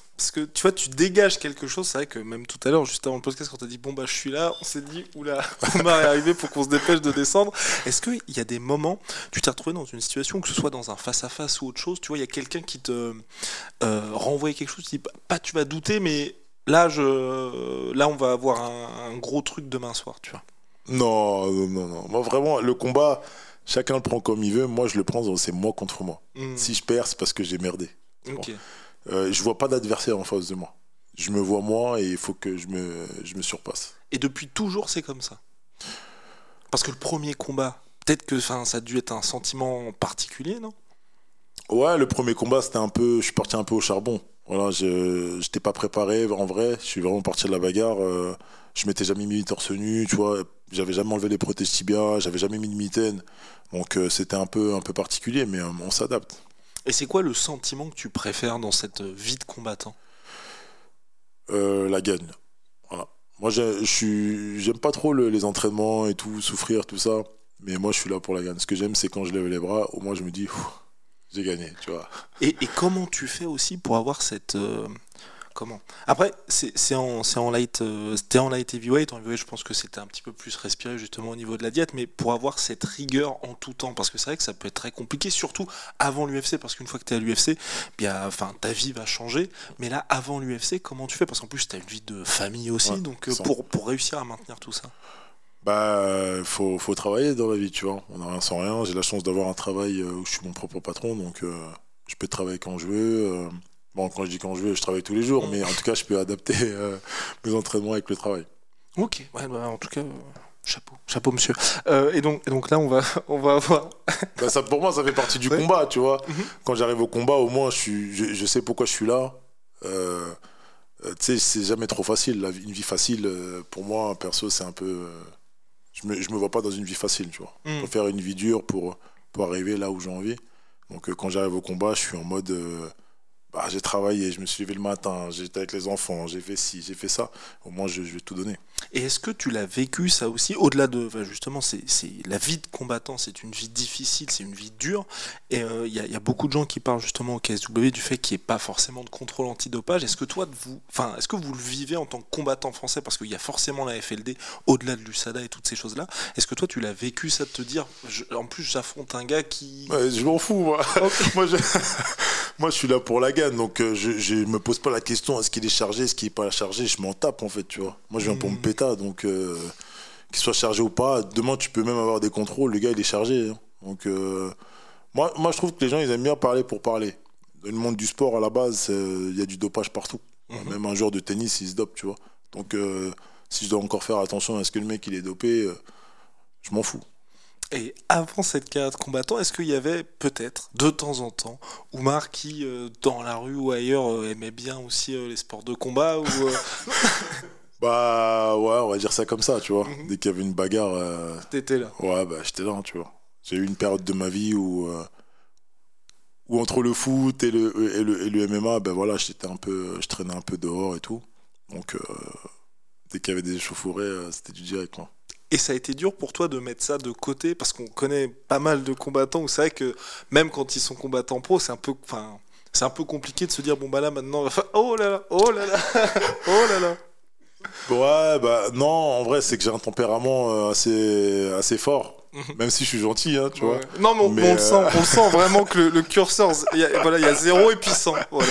Parce que tu vois, tu dégages quelque chose. C'est vrai que même tout à l'heure, juste avant le podcast, quand tu as dit bon bah je suis là, on s'est dit oula, (laughs) Omar est arrivé pour qu'on se dépêche de descendre. Est-ce qu'il y a des moments, tu t'es retrouvé dans une situation, que ce soit dans un face-à-face ou autre chose, tu vois, il y a quelqu'un qui te euh, renvoie quelque chose, tu dis pas tu vas douter, mais là, je, là on va avoir un, gros truc demain soir, tu vois. Non, non, non. Moi vraiment, le combat, chacun le prend comme il veut. Moi, je le prends, c'est moi contre moi. Hmm. Si je perds, c'est parce que j'ai merdé. Ok. Euh, je vois pas d'adversaire en face de moi. Je me vois moi et il faut que je me, je me surpasse. Et depuis toujours, c'est comme ça Parce que le premier combat, peut-être que ça a dû être un sentiment particulier, non? Ouais, le premier combat, c'était un peu. Je suis parti un peu au charbon. Voilà, je n'étais pas préparé en vrai. Je suis vraiment parti de la bagarre. Euh, je m'étais jamais mis torse nu, tu vois. J'avais jamais enlevé les protèges tibia, j'avais jamais mis de mitaine. Donc euh, c'était un peu, un peu particulier, mais on s'adapte. Et c'est quoi le sentiment que tu préfères dans cette vie de combattant? Euh, La gagne. Voilà. Moi, je j'aime pas trop les entraînements et tout, souffrir, tout ça. Mais moi, je suis là pour la gagne. Ce que j'aime, c'est quand je lève les bras, au moins, je me dis, j'ai gagné, tu vois. Et, et, comment tu fais aussi pour avoir cette, euh, comment? Après, c'est en, en, light, euh, en light heavyweight. En heavyweight, je pense que c'était un petit peu plus respiré justement au niveau de la diète, mais pour avoir cette rigueur en tout temps, parce que c'est vrai que ça peut être très compliqué, surtout avant l'UFC, parce qu'une fois que tu es à l'UFC, bien, enfin, ta vie va changer. Mais là, avant l'UFC, comment tu fais? Parce qu'en plus, tu as une vie de famille aussi, donc euh, pour, pour réussir à maintenir tout ça. Bah, faut, faut travailler dans la vie, tu vois. On n'a rien sans rien. J'ai la chance d'avoir un travail euh, où je suis mon propre patron, donc je peux travailler quand je veux. Bon, quand je dis quand je veux, je travaille tous les jours, mais en tout cas, je peux adapter (laughs) euh, mes entraînements avec le travail. Ok, ouais, bah, en tout cas, chapeau, chapeau, monsieur. Euh, et, donc, donc là, on va, (laughs) on va avoir. (laughs) bah, ça, pour moi, ça fait partie du combat, tu vois. Mhm. Quand j'arrive au combat, au moins, je, suis, je, sais pourquoi je suis là. Euh, tu sais, c'est jamais trop facile. La une vie facile, pour moi, perso, c'est un peu. je me, je me vois pas dans une vie facile, tu vois. Je mhm. faire une vie dure pour, pour arriver là où j'ai envie. Donc, quand j'arrive au combat, je suis en mode bah, j'ai travaillé, je me suis levé le matin, j'étais avec les enfants, j'ai fait ci, j'ai fait ça. Au moins, je, vais tout donner. Et est-ce que tu l'as vécu ça aussi Au-delà de, justement, c'est la vie de combattant, c'est une vie difficile, c'est une vie dure. Et il euh, y, y, a beaucoup de gens qui parlent justement au KSW du fait qu'il n'y ait pas forcément de contrôle antidopage. Est-ce que toi, vous, enfin, est-ce que vous le vivez en tant que combattant français? Parce qu'il y a forcément la FLD au-delà de l'USADA et toutes ces choses-là Est-ce que toi, tu l'as vécu ça de te dire En plus, j'affronte un gars qui. je m'en fous, moi. (laughs) moi, je... (laughs) moi, je suis là pour la donc euh, je, me pose pas la question est-ce qu'il est chargé, est-ce qu'il est pas chargé, je m'en tape en fait, tu vois. Moi je viens pour me hmm. péter, donc euh, qu'il soit chargé ou pas, demain tu peux même avoir des contrôles, le gars il est chargé. Hein. Donc euh, moi, moi je trouve que les gens ils aiment bien parler pour parler. Dans le monde du sport à la base, il y a du dopage partout. Hmm. Même un joueur de tennis il se dope, tu vois. Donc si je dois encore faire attention à ce que le mec il est dopé, je m'en fous. Et avant cette carrière de combattant, est-ce qu'il y avait peut-être de temps en temps Oumar qui, euh, dans la rue ou ailleurs, euh, aimait bien aussi euh, les sports de combat ou, (laughs) Bah ouais, on va dire ça comme ça, tu vois. Mhm. Dès qu'il y avait une bagarre. T'étais là Ouais, bah j'étais là, tu vois. J'ai eu une période de ma vie où, où entre le foot et le, et le, et le MMA, ben voilà, j'étais un peu, je traînais un peu dehors et tout. Donc dès qu'il y avait des échauffourées, c'était du direct, quoi. Et ça a été dur pour toi de mettre ça de côté parce qu'on connaît pas mal de combattants où c'est vrai que même quand ils sont combattants pro, c'est un peu, enfin, c'est un peu compliqué de se dire bon bah là maintenant, (laughs) oh là là, oh là là, (laughs) oh là là. Ouais, bah non, en vrai, c'est que j'ai un tempérament euh, assez, assez fort. Mhm. Même si je suis gentil, hein, tu vois. Non, mais, on, le sent, euh, on sent (laughs) vraiment que le, curseur, il y, a, voilà, il y a zéro et puis 100. Voilà,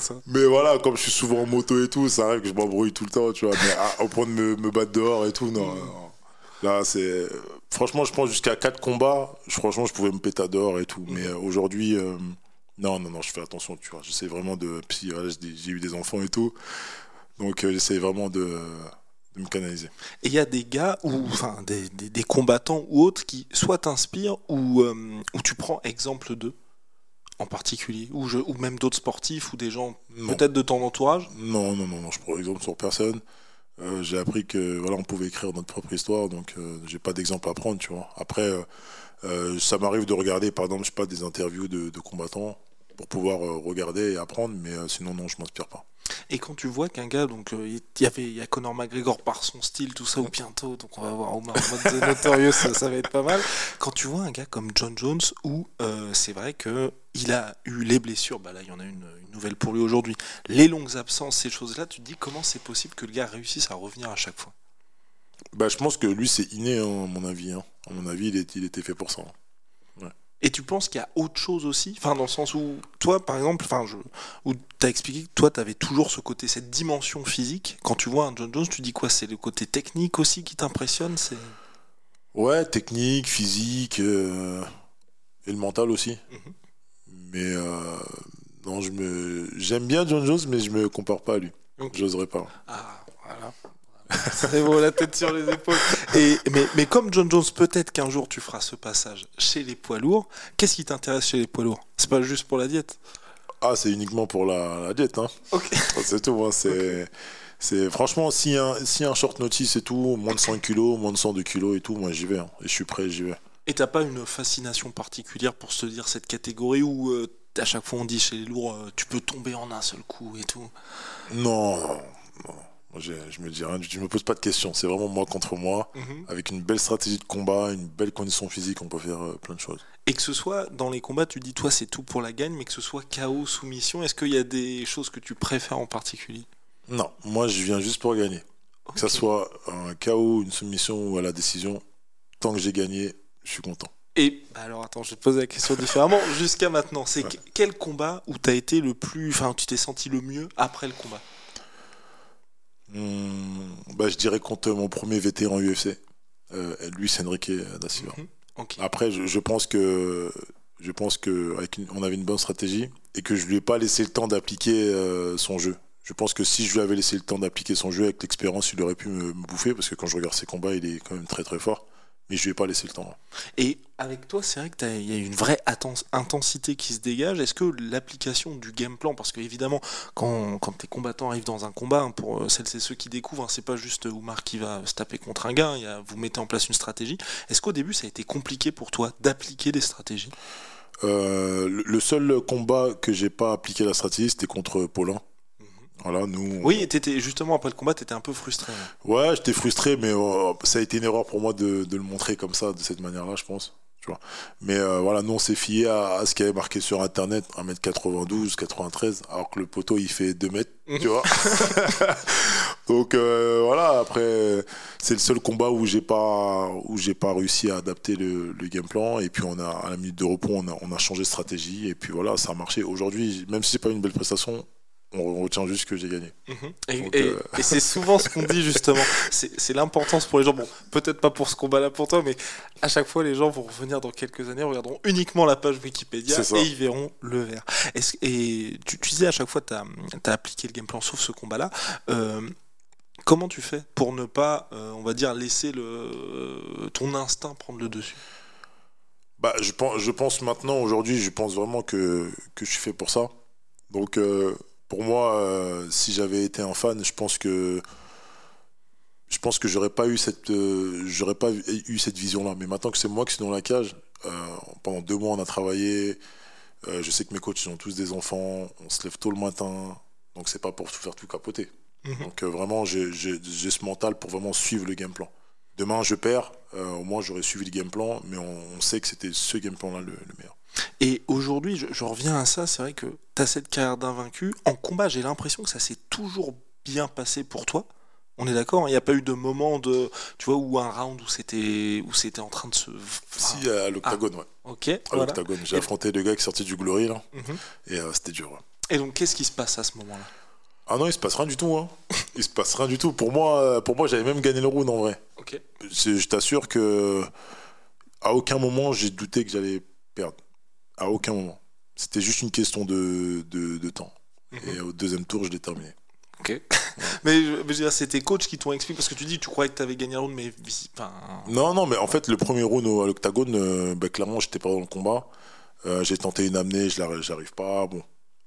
ça. Mais voilà, comme je suis souvent en moto et tout, ça arrive que je m'embrouille tout le temps, tu vois. Mais ah, au point de me, me battre dehors et tout, non. Non. Là, c'est. Franchement, je pense jusqu'à 4 combats, franchement, je pouvais me péter dehors et tout. Mais euh, aujourd'hui, euh, non, non, non, je fais attention, tu vois. J'essaie vraiment de. Puis j'ai eu des enfants et tout. Donc, euh, j'essaie vraiment de, de me canaliser. Et il y a des gars, ou enfin des, des, des combattants ou autres qui soit t'inspirent ou, euh, ou tu prends exemple d'eux en particulier, ou, je, ou même d'autres sportifs ou des gens peut-être de ton entourage? Non, non, non, non, je prends exemple sur personne. Euh, j'ai appris que voilà, on pouvait écrire notre propre histoire, donc euh, j'ai pas d'exemple à prendre, tu vois. Après, euh, euh, ça m'arrive de regarder, par exemple, je sais pas, des interviews de, de combattants pour pouvoir regarder et apprendre, mais sinon, non, je m'inspire pas. Et quand tu vois qu'un gars, donc il y avait, il y a Conor McGregor par son style, tout ça, ou bientôt, donc on va voir Omar mode The (laughs) Notorious, ça, ça va être pas mal. Quand tu vois un gars comme John Jones, où c'est vrai que il a eu les blessures, bah là il y en a une nouvelle pour lui aujourd'hui, les longues absences, ces choses-là, tu te dis comment c'est possible que le gars réussisse à revenir à chaque fois? Bah, je pense que lui, c'est inné, hein, à mon avis. hein. À mon avis, il, est, il était fait pour ça. hein. Et tu penses qu'il y a autre chose aussi? Enfin, dans le sens où, toi, par exemple, enfin, je, où tu as expliqué que toi, tu avais toujours ce côté, cette dimension physique. Quand tu vois un John Jones, tu dis quoi? C'est le côté technique aussi qui t'impressionne? C'est... Ouais, technique, physique, euh, et le mental aussi. Mhm. Mais euh, non, je me, j'aime bien John Jones, mais je me compare pas à lui. J'oserais pas. Ah, voilà. C'est beau, la tête sur les épaules. Et, mais, mais comme John Jones, peut-être qu'un jour tu feras ce passage chez les poids lourds. Qu'est-ce qui t'intéresse chez les poids lourds? C'est pas juste pour la diète? Ah, c'est uniquement pour la, la diète, hein. Ok. (laughs) C'est tout. hein, C'est, c'est franchement, si un, si un short notice et tout, moins de 100 kilos, moins de 102 kilos et tout, moi j'y vais. hein. Et je suis prêt, j'y vais. Et t'as pas une fascination particulière pour se dire cette catégorie où euh, à chaque fois on dit chez les lourds, euh, tu peux tomber en un seul coup et tout Non, non. Moi, je me dis rien, je me pose pas de questions. C'est vraiment moi contre moi. Avec une belle stratégie de combat, une belle condition physique, on peut faire euh, plein de choses. Et que ce soit dans les combats, tu dis toi c'est tout pour la gagne, mais que ce soit KO, soumission, est-ce qu'il y a des choses que tu préfères en particulier? Non, moi je viens juste pour gagner. Que Ok. soit un KO, une soumission ou à la décision, tant que j'ai gagné, je suis content. Et bah alors attends, je vais te poser la question différemment. (laughs) Jusqu'à maintenant, c'est Ouais. quel combat où t'as été le plus, enfin tu t'es senti le mieux après le combat? Hmm, bah, je dirais contre mon premier vétéran UFC, euh, Luis Enrique da Silva. Mhm. Après, je, je pense que je pense que avec une- on avait une bonne stratégie et que je lui ai pas laissé le temps d'appliquer euh, son jeu. Je pense que si je lui avais laissé le temps d'appliquer son jeu avec l'expérience, il aurait pu me, me bouffer parce que quand je regarde ses combats, il est quand même très très fort. Mais je lui ai pas laissé le temps. Et avec toi, c'est vrai que t'as- il y a une vraie intensité qui se dégage. Est-ce que l'application du game plan, parce que évidemment, quand, quand tes combattants arrivent dans un combat, hein, pour euh, celles et ceux qui découvrent, hein, c'est pas juste Oumar qui va se taper contre un gars, hein, y a- vous mettez en place une stratégie. Est-ce qu'au début, ça a été compliqué pour toi d'appliquer des stratégies? Euh, le, le seul combat que j'ai pas appliqué la stratégie, c'était contre Paulin. Voilà, nous. Oui, et t'étais, justement, après le combat, t'étais un peu frustré. hein. Ouais, j'étais frustré, mais euh, ça a été une erreur pour moi de, de le montrer comme ça, de cette manière-là, je pense. Tu vois. Mais euh, voilà, nous, on s'est fié à, à ce qu'il y avait marqué sur Internet, 1m92, 93, alors que le poteau, il fait 2 mètres, tu vois. (laughs) Donc euh, voilà, après, c'est le seul combat où j'ai pas, où j'ai pas réussi à adapter le, le game plan. Et puis, on a, à la minute de repos, on a, on a changé de stratégie. Et puis voilà, ça a marché. Aujourd'hui, même si c'est pas une belle prestation, on retient juste que j'ai gagné. Donc, et- euh, et c'est souvent ce qu'on dit justement. (laughs) C'est c'est l'importance pour les gens. Bon, peut-être pas pour ce combat-là pour toi, mais à chaque fois, les gens vont revenir dans quelques années, regarderont uniquement la page Wikipédia et ils verront le vert. Est-ce- et tu, tu disais à chaque fois, tu as, appliqué le game plan sauf ce combat-là. Euh, comment tu fais pour ne pas, euh, on va dire, laisser le, ton instinct prendre le dessus? Bah, je pense, je pense maintenant, aujourd'hui, je pense vraiment que, que je suis fait pour ça. Donc, euh, pour moi, euh, si j'avais été un fan, je pense que je pense que j'aurais pas eu cette, euh, j'aurais pas eu cette vision-là. Mais maintenant que c'est moi qui suis dans la cage, euh, pendant deux mois, on a travaillé. Je sais que mes coachs ils ont tous des enfants. On se lève tôt le matin, donc c'est pas pour tout faire tout capoter. Mhm. Donc vraiment, j'ai ce mental pour vraiment suivre le game plan. Demain, je perds, euh, au moins j'aurais suivi le game plan, mais on, on sait que c'était ce game plan-là le, le meilleur. Et aujourd'hui, je, je reviens à ça, c'est vrai que tu as cette carrière d'invaincu. En combat, j'ai l'impression que ça s'est toujours bien passé pour toi. On est d'accord, hein, il n'y a pas eu de moment de, tu vois, où un round où c'était, où c'était en train de se. Si, à l'octagone, ouais. Ok. À Ah. voilà. l'octagone. J'ai Et- affronté le gars qui sorti du Glory, là, Mhm. et euh, c'était dur. ouais. Et donc, qu'est-ce qui se passe à ce moment-là? Ah non, il se passe rien du tout. Hein. (laughs) Il se passe rien du tout. Pour moi, euh, pour moi j'avais même gagné le round en vrai. Je t'assure que à aucun moment j'ai douté que j'allais perdre. À aucun moment. C'était juste une question de, de, de temps. Mhm. Et au deuxième tour, je l'ai terminé. Ok. (laughs) mais, c'est tes coachs qui t'ont expliqué parce que tu dis tu croyais que tu avais gagné un round, mais. Enfin... Non, non, mais en fait, le premier round à l'octagone, bah, clairement, j'étais pas dans le combat. Euh, j'ai tenté une amenée, je n'arrive pas. Bon.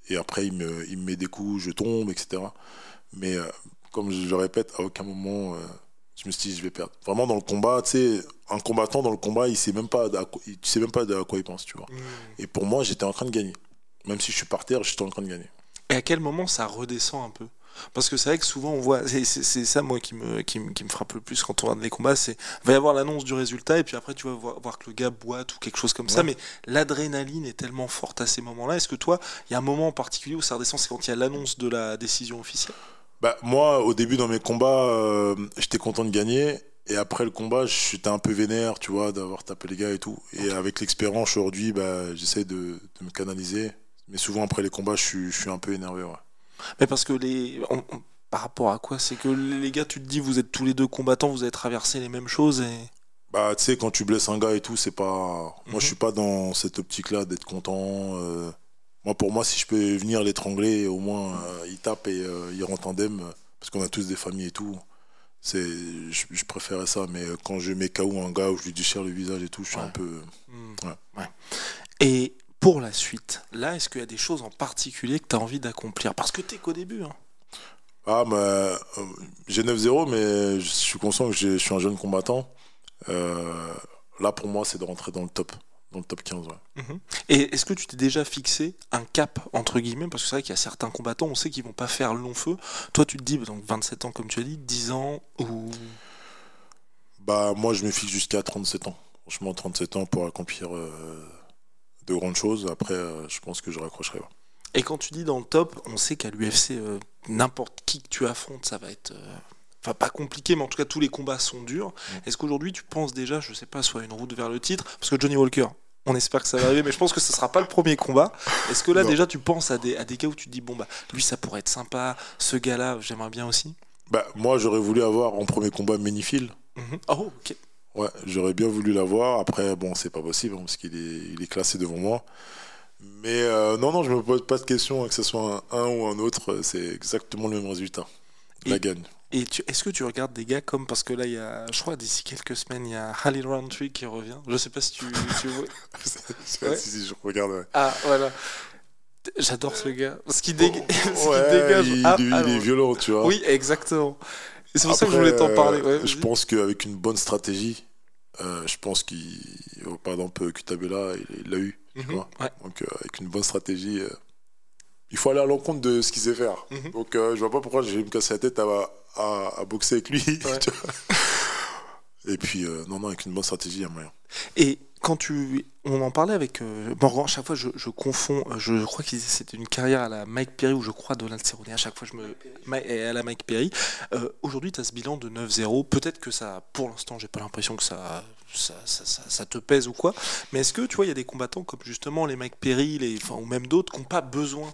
Et après, il me, il me met des coups, je tombe, etc. Mais euh, comme je le répète, à aucun moment, je me suis dit, je vais perdre. Vraiment, dans le combat, tu sais, un combattant dans le combat, il sait même pas, à quoi, il sait même pas à quoi il pense, tu vois. Hmm. Et pour moi, j'étais en train de gagner. Même si je suis par terre, j'étais en train de gagner. Et à quel moment ça redescend un peu? Parce que c'est vrai que souvent on voit, c'est ça moi qui me, qui, qui me frappe le plus quand on regarde les combats, c'est va y avoir l'annonce du résultat et puis après tu vas voir, voir, que le gars boite ou quelque chose comme ça, mais l'adrénaline est tellement forte à ces moments-là. Est-ce que toi, il y a un moment en particulier où ça redescend, c'est quand il y a l'annonce de la décision officielle? Bah, Moi, au début dans mes combats, euh, j'étais content de gagner. Et après le combat, j'étais un peu vénère, tu vois, d'avoir tapé les gars et tout. Et avec l'expérience aujourd'hui, bah, j'essaie de, de, me canaliser. Mais souvent après les combats, je suis, je suis un peu énervé. Ouais. Mais parce que les. par rapport à quoi? C'est que les gars, tu te dis, vous êtes tous les deux combattants, vous avez traversé les mêmes choses et. Bah, tu sais, quand tu blesses un gars et tout, c'est pas. Moi, je mhm. suis pas dans cette optique-là d'être content. Euh. Moi, pour moi, si je peux venir l'étrangler, au moins, euh, il tape et euh, il rentre indemne, parce qu'on a tous des familles et tout. C'est, je, préférais ça, mais quand je mets KO un gars où je lui déchire le visage et tout, je suis un peu. Hmm. Ouais. Et pour la suite, là, est-ce qu'il y a des choses en particulier que tu as envie d'accomplir? Parce que tu qu'au début. Hein. Ah, mais euh, j'ai 9-0, mais je suis conscient que je suis un jeune combattant. Euh, là, pour moi, c'est de rentrer dans le top. Dans le top 15, mhm. Et est-ce que tu t'es déjà fixé un cap, entre guillemets? Parce que c'est vrai qu'il y a certains combattants, on sait qu'ils vont pas faire long feu. Toi, tu te dis, donc 27 ans, comme tu as dit, 10 ans ou? Bah, moi, je me fixe jusqu'à 37 ans. Franchement, 37 ans pour accomplir. Euh, de grandes choses. Après, euh, je pense que je raccrocherai. Et quand tu dis dans le top, on sait qu'à l'UFC, euh, n'importe qui que tu affrontes, ça va être. Euh, enfin, pas compliqué, mais en tout cas, tous les combats sont durs. Mm. Est-ce qu'aujourd'hui, tu penses déjà, je sais pas, soit une route vers le titre Parce que Johnny Walker, on espère que ça va arriver, mais je pense que ce sera pas le premier combat. Est-ce que là, déjà, tu penses à des, à des cas où tu te dis, bon, bah, lui, ça pourrait être sympa, ce gars-là, j'aimerais bien aussi? Bah, Moi, j'aurais voulu avoir en premier combat Menifil. Mm-hmm. Oh, ok. Ouais, j'aurais bien voulu l'avoir. Après, bon, c'est pas possible hein, parce qu'il est, il est classé devant moi. Mais euh, non, non, je me pose pas de question hein, que ce soit un, ou un autre. C'est exactement le même résultat. La gagne. Et est-ce que tu regardes des gars comme parce que là il y a, je crois d'ici quelques semaines il y a Halil Roundtree qui revient. Je sais pas si tu, tu vois. (laughs) si, si, je regarde. Ah voilà. J'adore ce gars. Ce qui, (laughs) dégage. Il, ah, il est violent, tu vois. Oui, exactement. C'est pour ça que je voulais t'en parler. je pense qu'avec une bonne stratégie, euh, je pense qu'il, par exemple, Kutabela, il l'a eu. Tu mhm, vois Donc, euh, avec une bonne stratégie, euh, il faut aller à l'encontre de ce qu'il sait faire. Mhm. Donc, je vois pas pourquoi je vais me casser la tête à, à, boxer avec lui. (laughs) Et puis, non, non, avec une bonne stratégie, il y a moyen. Et quand tu, on en parlait avec euh, Morgan, à chaque fois je, confonds, je crois que c'était une carrière à la Mike Perry ou je crois Donald Cerrone, à chaque fois je me, à la Mike Perry. Euh, aujourd'hui tu as ce bilan de 9-0, peut-être que ça, pour l'instant j'ai pas l'impression que ça ça, ça, te pèse ou quoi, mais est-ce que tu vois il y a des combattants comme justement les Mike Perry, les, ou même d'autres qui n'ont pas besoin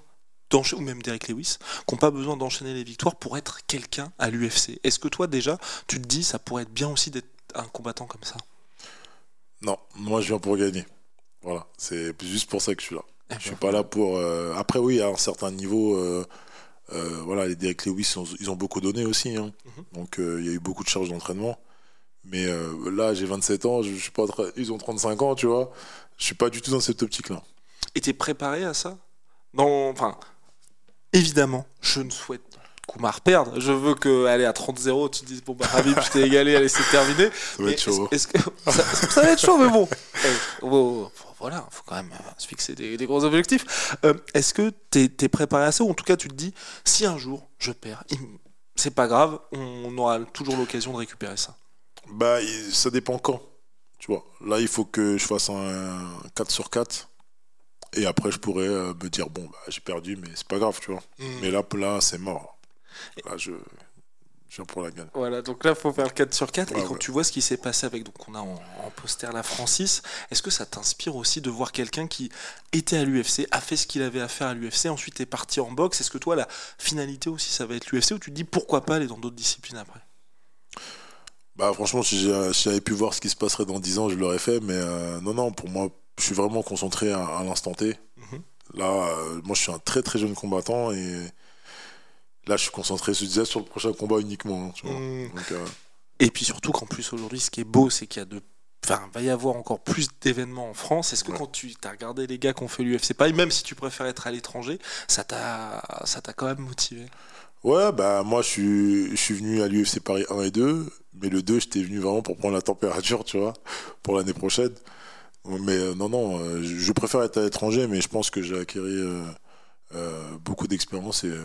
ou même Derek Lewis, qui n'ont pas besoin d'enchaîner les victoires pour être quelqu'un à l'UFC. Est-ce que toi déjà, tu te dis, ça pourrait être bien aussi d'être un combattant comme ça? Non, moi je viens pour gagner. Voilà, c'est juste pour ça que je suis là. Je suis pas là pour. Euh, après, oui, à un certain niveau, euh, euh, voilà, les Derek Lewis, ils ont beaucoup donné aussi. Hein. Mhm. Donc, il y a eu beaucoup de charges d'entraînement. Mais là, j'ai 27 ans, je, suis pas. Ils ont 35 ans, tu vois. Je suis pas du tout dans cette optique-là. Et es préparé à ça? Dans... Enfin, évidemment, je ne souhaite Koumar perdre. Je veux que, aller à 30-0, tu te dises, bon, bah, Habib, je t'ai égalé, allez, c'est terminé. Ça va être chaud. que... ça, va être chaud, mais bon. (laughs) Eh, voilà, il faut quand même euh, se fixer des, gros objectifs. Euh, est-ce que tu es, préparé à ça, ou en tout cas, tu te dis, si un jour je perds, c'est pas grave, on aura toujours l'occasion de récupérer ça Bah, ça dépend quand. Tu vois, là, il faut que je fasse un 4 sur 4. Et après, je pourrais euh, me dire, bon, bah, j'ai perdu, mais c'est pas grave, tu vois. Hmm. Mais là, là c'est mort. Là, je, viens pour la gagne. Voilà, donc là, il faut faire le 4 sur 4. et quand tu vois ce qui s'est passé avec, donc on a en, poster la Francis, est-ce que ça t'inspire aussi de voir quelqu'un qui était à l'UFC, a fait ce qu'il avait à faire à l'UFC, ensuite est parti en boxe? Est-ce que toi, la finalité aussi, ça va être l'UFC ou tu te dis pourquoi pas aller dans d'autres disciplines après? Bah franchement, si j'avais pu voir ce qui se passerait dans 10 ans, je l'aurais fait. Mais euh, non, non, pour moi, je suis vraiment concentré à, l'instant T. Mhm. Là, euh, moi, je suis un très très jeune combattant et Là, je suis concentré déjà sur le prochain combat uniquement. hein, tu vois. Mm. Donc, euh, Et puis surtout qu'en plus aujourd'hui, ce qui est beau, c'est qu'il y a de Enfin, va y avoir encore plus d'événements en France. Est-ce que Ouais. quand tu as regardé les gars qui ont fait l'UFC Paris, même si tu préfères être à l'étranger, ça t'a ça t'a quand même motivé? Ouais, bah moi je suis, je suis venu à l'UFC Paris 1 et 2, mais le 2 j'étais venu vraiment pour prendre la température, tu vois, pour l'année prochaine. Mais euh, non, non, euh, je, je préfère être à l'étranger, mais je pense que j'ai acquis euh, euh, beaucoup d'expérience et euh,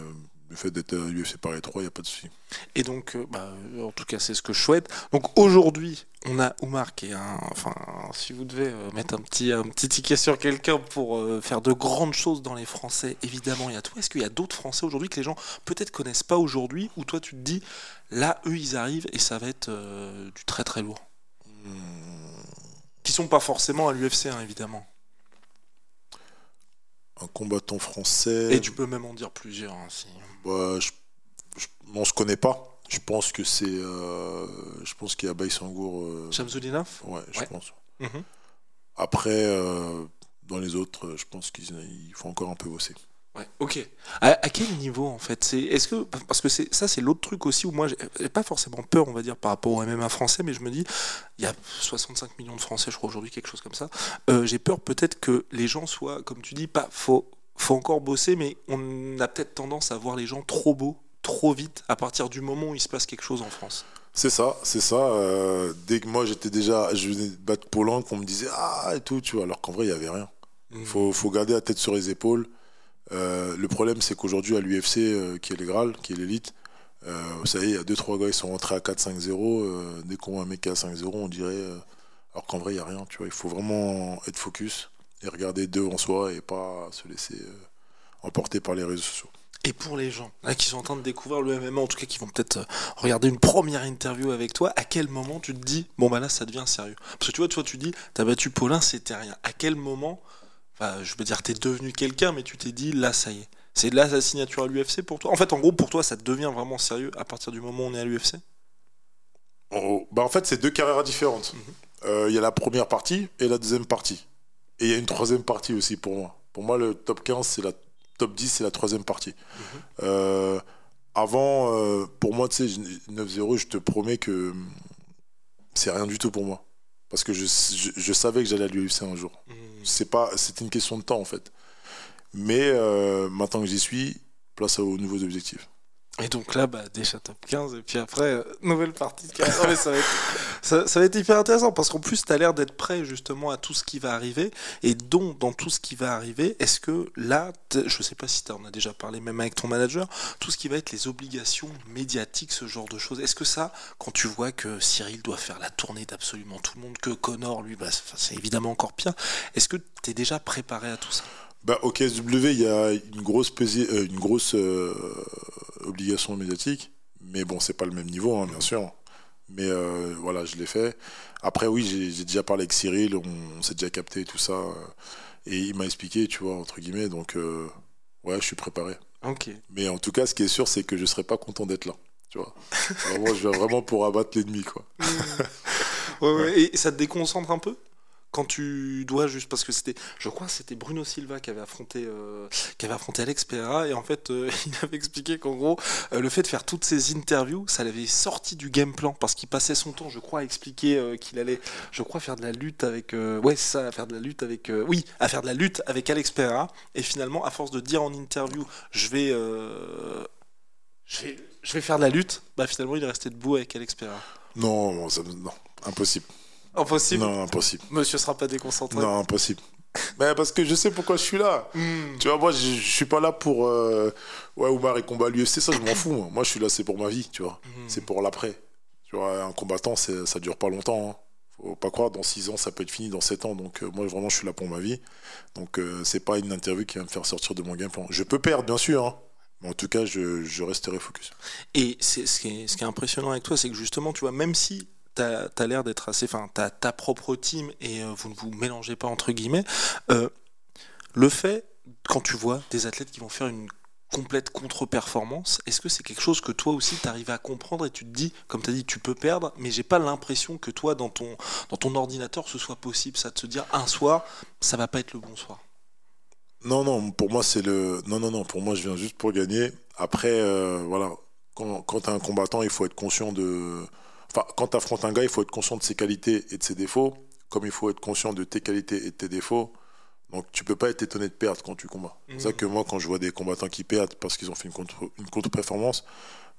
le fait d'être à l'UFC Paris 3, il n'y a pas de souci. Et donc, euh, bah, euh, en tout cas, c'est ce que je souhaite. Donc aujourd'hui, on a Oumar qui est un. Enfin, si vous devez euh, mettre un petit, un petit ticket sur quelqu'un pour faire de grandes choses dans les Français, évidemment, il y a toi. Est-ce qu'il y a d'autres Français aujourd'hui que les gens peut-être connaissent pas aujourd'hui, où toi tu te dis, là, eux, ils arrivent et ça va être euh, du très très lourd? Qui sont pas forcément à l'UFC, hein, évidemment. Un combattant français, Et tu peux même en dire plusieurs. hein, si. Bah, je, je, on se connaît pas. Je pense que c'est, euh, je pense qu'il y a Baïsangour. Euh, ouais, je Ouais. pense. Mhm. Après, euh, dans les autres, je pense qu'il il faut encore un peu bosser. Ouais, ok. À, à quel niveau en fait C'est est-ce que parce que c'est ça c'est l'autre truc aussi où moi j'ai pas forcément peur on va dire par rapport au MMA français mais je me dis il y a 65 millions de Français je crois aujourd'hui quelque chose comme ça. Euh, j'ai peur peut-être que les gens soient comme tu dis pas faut faut encore bosser mais on a peut-être tendance à voir les gens trop beaux trop vite à partir du moment où il se passe quelque chose en France. C'est ça, c'est ça. euh, dès que moi j'étais déjà, je venais de battre Poland, qu'on me disait ah et tout, tu vois, alors qu'en vrai il y avait rien. Mm. Faut, faut garder la tête sur les épaules. Euh, le problème c'est qu'aujourd'hui à l'UFC, euh, qui est le Graal, qui est l'élite, vous savez, il y a 2-3 gars qui sont rentrés à 4-5-0. euh, dès qu'on voit un mec qui est à 5-0, on dirait. alors qu'en vrai il y a rien, tu vois. Il faut vraiment être focus et regarder devant soi et pas se laisser euh, emporter par les réseaux sociaux. Et pour les gens là, qui sont en train de découvrir le MMA, en tout cas qui vont peut-être euh, regarder une première interview avec toi, à quel moment tu te dis, bon bah là ça devient sérieux? Parce que tu vois, toi tu dis, t'as battu Paulin, c'était rien. À quel moment, enfin, je veux dire, t'es devenu quelqu'un, mais tu t'es dit, là ça y est. C'est là sa signature à l'UFC pour toi? En fait, en gros, pour toi, ça devient vraiment sérieux à partir du moment où on est à l'UFC En, bah en fait, c'est deux carrières différentes. Euh, Il y a la première partie et la deuxième partie. Et il y a une troisième partie aussi pour moi. Pour moi, le top 15, c'est la top 10, c'est la troisième partie. Euh, avant, euh, pour moi, tu sais, 9-0, je te promets que hum, c'est rien du tout pour moi. Parce que je, je, je savais que j'allais à l'UFC un jour. C'est pas, c'était une question de temps en fait. Mais euh, maintenant que j'y suis, place aux nouveaux objectifs. Et donc là, bah, déjà top 15, et puis après, euh, nouvelle partie de carrière. Non, mais ça, va être, ça, va être hyper intéressant parce qu'en plus, tu as l'air d'être prêt justement à tout ce qui va arriver. Et donc, dans tout ce qui va arriver, est-ce que là, je sais pas si tu en as déjà parlé même avec ton manager, tout ce qui va être les obligations médiatiques, ce genre de choses, est-ce que ça, quand tu vois que Cyril doit faire la tournée d'absolument tout le monde, que Connor, lui, bah, c'est- évidemment encore pire, est-ce que tu es déjà préparé à tout ça? Bah, au KSW, il y a une grosse, pesi- euh, une grosse euh, obligation médiatique. Mais bon, c'est pas le même niveau, hein, bien sûr. Mais euh, voilà, je l'ai fait. Après, oui, j'ai déjà parlé avec Cyril, on, on s'est déjà capté tout ça. euh, et il m'a expliqué, tu vois, entre guillemets. Donc, euh, ouais, je suis préparé. Ok. Mais en tout cas, ce qui est sûr, c'est que je serai pas content d'être là. Tu vois. Vraiment, je viens vraiment pour abattre l'ennemi, quoi. (laughs) Ouais, ouais. Et ça te déconcentre un peu? Quand tu dois juste parce que c'était je crois c'était Bruno Silva qui avait affronté euh, qui avait affronté Alex Pereira et en fait euh, (laughs) il avait expliqué qu'en gros euh, le fait de faire toutes ces interviews ça l'avait sorti du game plan parce qu'il passait son temps je crois à expliquer euh, qu'il allait je crois faire de la lutte avec ouais ça à faire de la lutte avec oui à faire de la lutte avec Alex Pereira et finalement à force de dire en interview je vais je vais je vais faire de la lutte bah finalement il est resté debout avec Alex Pereira Non, non, impossible. Impossible Non, impossible. Monsieur sera pas déconcentré. Non, impossible. Mais parce que je sais pourquoi je suis là. Hmm. Tu vois, moi, je, je suis pas là pour. Euh, ouais, Oumar et combat l'UFC, ça, je m'en (laughs) fous. Moi. Moi, je suis là, c'est pour ma vie, tu vois. Hmm. C'est pour l'après. Tu vois, un combattant, ça dure pas longtemps. hein. Faut pas croire, dans 6 ans, ça peut être fini, dans 7 ans. Donc, euh, moi, vraiment, je suis là pour ma vie. Donc, euh, c'est pas une interview qui va me faire sortir de mon game plan. Je peux perdre, bien sûr. hein. Mais en tout cas, je, je resterai focus. Et c'est ce qui, est, ce qui est impressionnant avec toi, c'est que justement, tu vois, même si tu as, l'air d'être assez. Enfin, tu ta propre team et euh, vous ne vous mélangez pas, entre guillemets, euh, le fait, quand tu vois des athlètes qui vont faire une complète contre-performance, est-ce que c'est quelque chose que toi aussi tu arrives à comprendre et tu te dis, comme tu as dit, tu peux perdre, mais j'ai pas l'impression que toi, dans ton, dans ton ordinateur, ce soit possible, ça de se dire, un soir, ça va pas être le bon soir? Non, non, pour moi, c'est le. Non, non, non, pour moi, je viens juste pour gagner. après, euh, voilà, quand, quand tu es un combattant, il faut être conscient de. Enfin, quand tu affrontes un gars, il faut être conscient de ses qualités et de ses défauts, comme il faut être conscient de tes qualités et de tes défauts. Donc tu peux pas être étonné de perdre quand tu combats. C'est ça Mhm. que moi, quand je vois des combattants qui perdent parce qu'ils ont fait une contre- une contre-performance,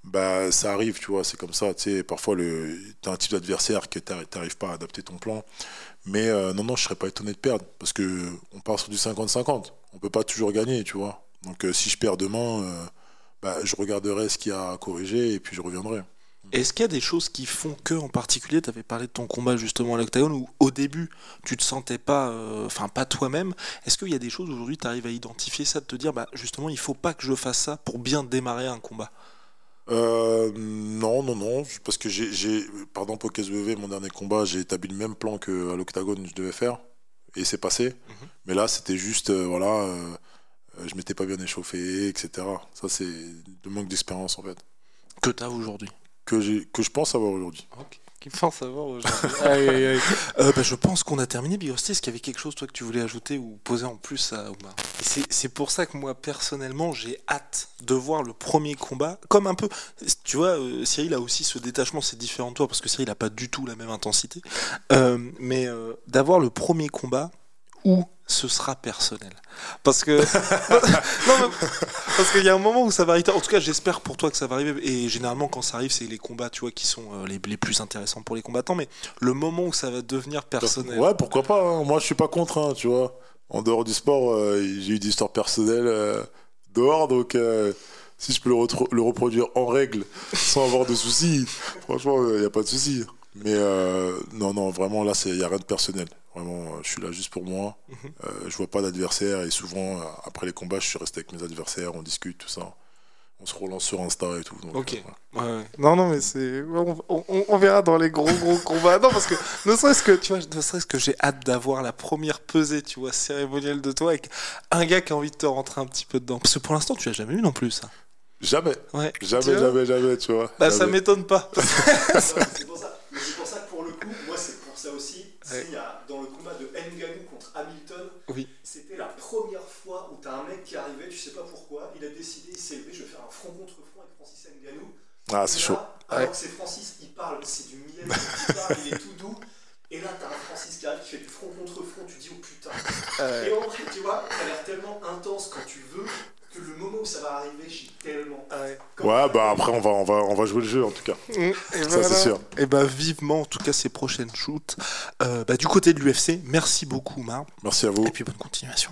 bah ça arrive, tu vois, c'est comme ça. Tu sais, parfois, le... tu as un type d'adversaire que tu n'arrives pas à adapter ton plan. Mais euh, non, non, je serais pas étonné de perdre parce que on part sur du 50-50. On peut pas toujours gagner, tu vois. Donc euh, si je perds demain, euh, bah, je regarderai ce qu'il y a à corriger et puis je reviendrai. Est-ce qu'il y a des choses qui font que, en particulier, tu avais parlé de ton combat justement à l'octagone, où au début, tu te sentais pas, euh, enfin pas toi-même. Est-ce qu'il y a des choses aujourd'hui, tu arrives à identifier ça, de te dire, bah justement, il faut pas que je fasse ça pour bien démarrer un combat? Euh, non, non, non, parce que j'ai, j'ai par exemple au mon dernier combat, j'ai établi le même plan qu'à l'octagone je devais faire, et c'est passé. Mais là, c'était juste, euh, voilà, je m'étais pas bien échauffé, etc. Ça, c'est le manque d'expérience en fait, que tu as aujourd'hui que, je pense avoir aujourd'hui. Qui pense avoir aujourd'hui (laughs) Euh, bah, Je pense qu'on a terminé, Big. Est-ce qu'il y avait quelque chose, toi, que tu voulais ajouter ou poser en plus à Omar? C'est pour ça que moi, personnellement, j'ai hâte de voir le premier combat. Comme un peu, tu vois, euh, Cyril a aussi ce détachement, c'est différent de toi, parce que Cyril n'a pas du tout la même intensité. Euh, mais euh, d'avoir le premier combat où ce sera personnel. Parce que. (laughs) non, parce qu'il y a un moment où ça va arriver. En tout cas, j'espère pour toi que ça va arriver. Et généralement, quand ça arrive, c'est les combats, tu vois, qui sont euh, les, les plus intéressants pour les combattants. Mais le moment où ça va devenir personnel. Ouais, pourquoi pas, hein. moi je suis pas contre, hein, tu vois. En dehors du sport, euh, j'ai eu des histoires personnelles euh, dehors, donc euh, si je peux le, le reproduire en règle (laughs) sans avoir de soucis, franchement, il n'y a pas de soucis. Mais euh, non, non, vraiment là, il n'y a rien de personnel. Vraiment, euh, je suis là juste pour moi. Mhm. Euh, je vois pas d'adversaire et souvent, euh, après les combats, je suis resté avec mes adversaires, on discute, tout ça. On se relance sur Insta et tout. donc, Ok. euh, voilà. Ouais, ouais. Non, non, mais c'est. On, on- on verra dans les gros, gros combats. Non, parce que ne serait-ce que, tu vois, ne serait-ce que j'ai hâte d'avoir la première pesée, tu vois, cérémonielle de toi avec un gars qui a envie de te rentrer un petit peu dedans. Parce que pour l'instant, tu l'as jamais eu non plus, ça. Jamais, Ouais. jamais, jamais, jamais, tu vois. Bah, ça Jamais. m'étonne pas. (laughs) c'est pour ça. C'est pour ça que pour le coup, moi c'est pour ça aussi. Ouais. a, dans le combat de Nganou contre Hamilton, Oui. c'était la première fois où t'as un mec qui arrivait, tu sais pas pourquoi, il a décidé, il s'est levé, je vais faire un front contre front avec Francis Nganou. Ah, c'est chaud. Alors Ouais. que c'est Francis, il parle, c'est du miel, il parle, il est tout doux. Et là, t'as un Francis qui arrive, qui fait du front contre front, tu dis oh putain. Et en vrai, tu vois, t'as l'air tellement intense quand tu veux que le moment où ça va arriver, j'ai tellement. Comme- Ouais, bah après, on va, on, va, on va jouer le jeu en tout cas. Et Ça, c'est sûr. Et bah, vivement, en tout cas, ces prochaines shoots. Euh, bah, du côté de l'UFC, merci beaucoup, Mar. Merci à vous. Et puis, bonne continuation.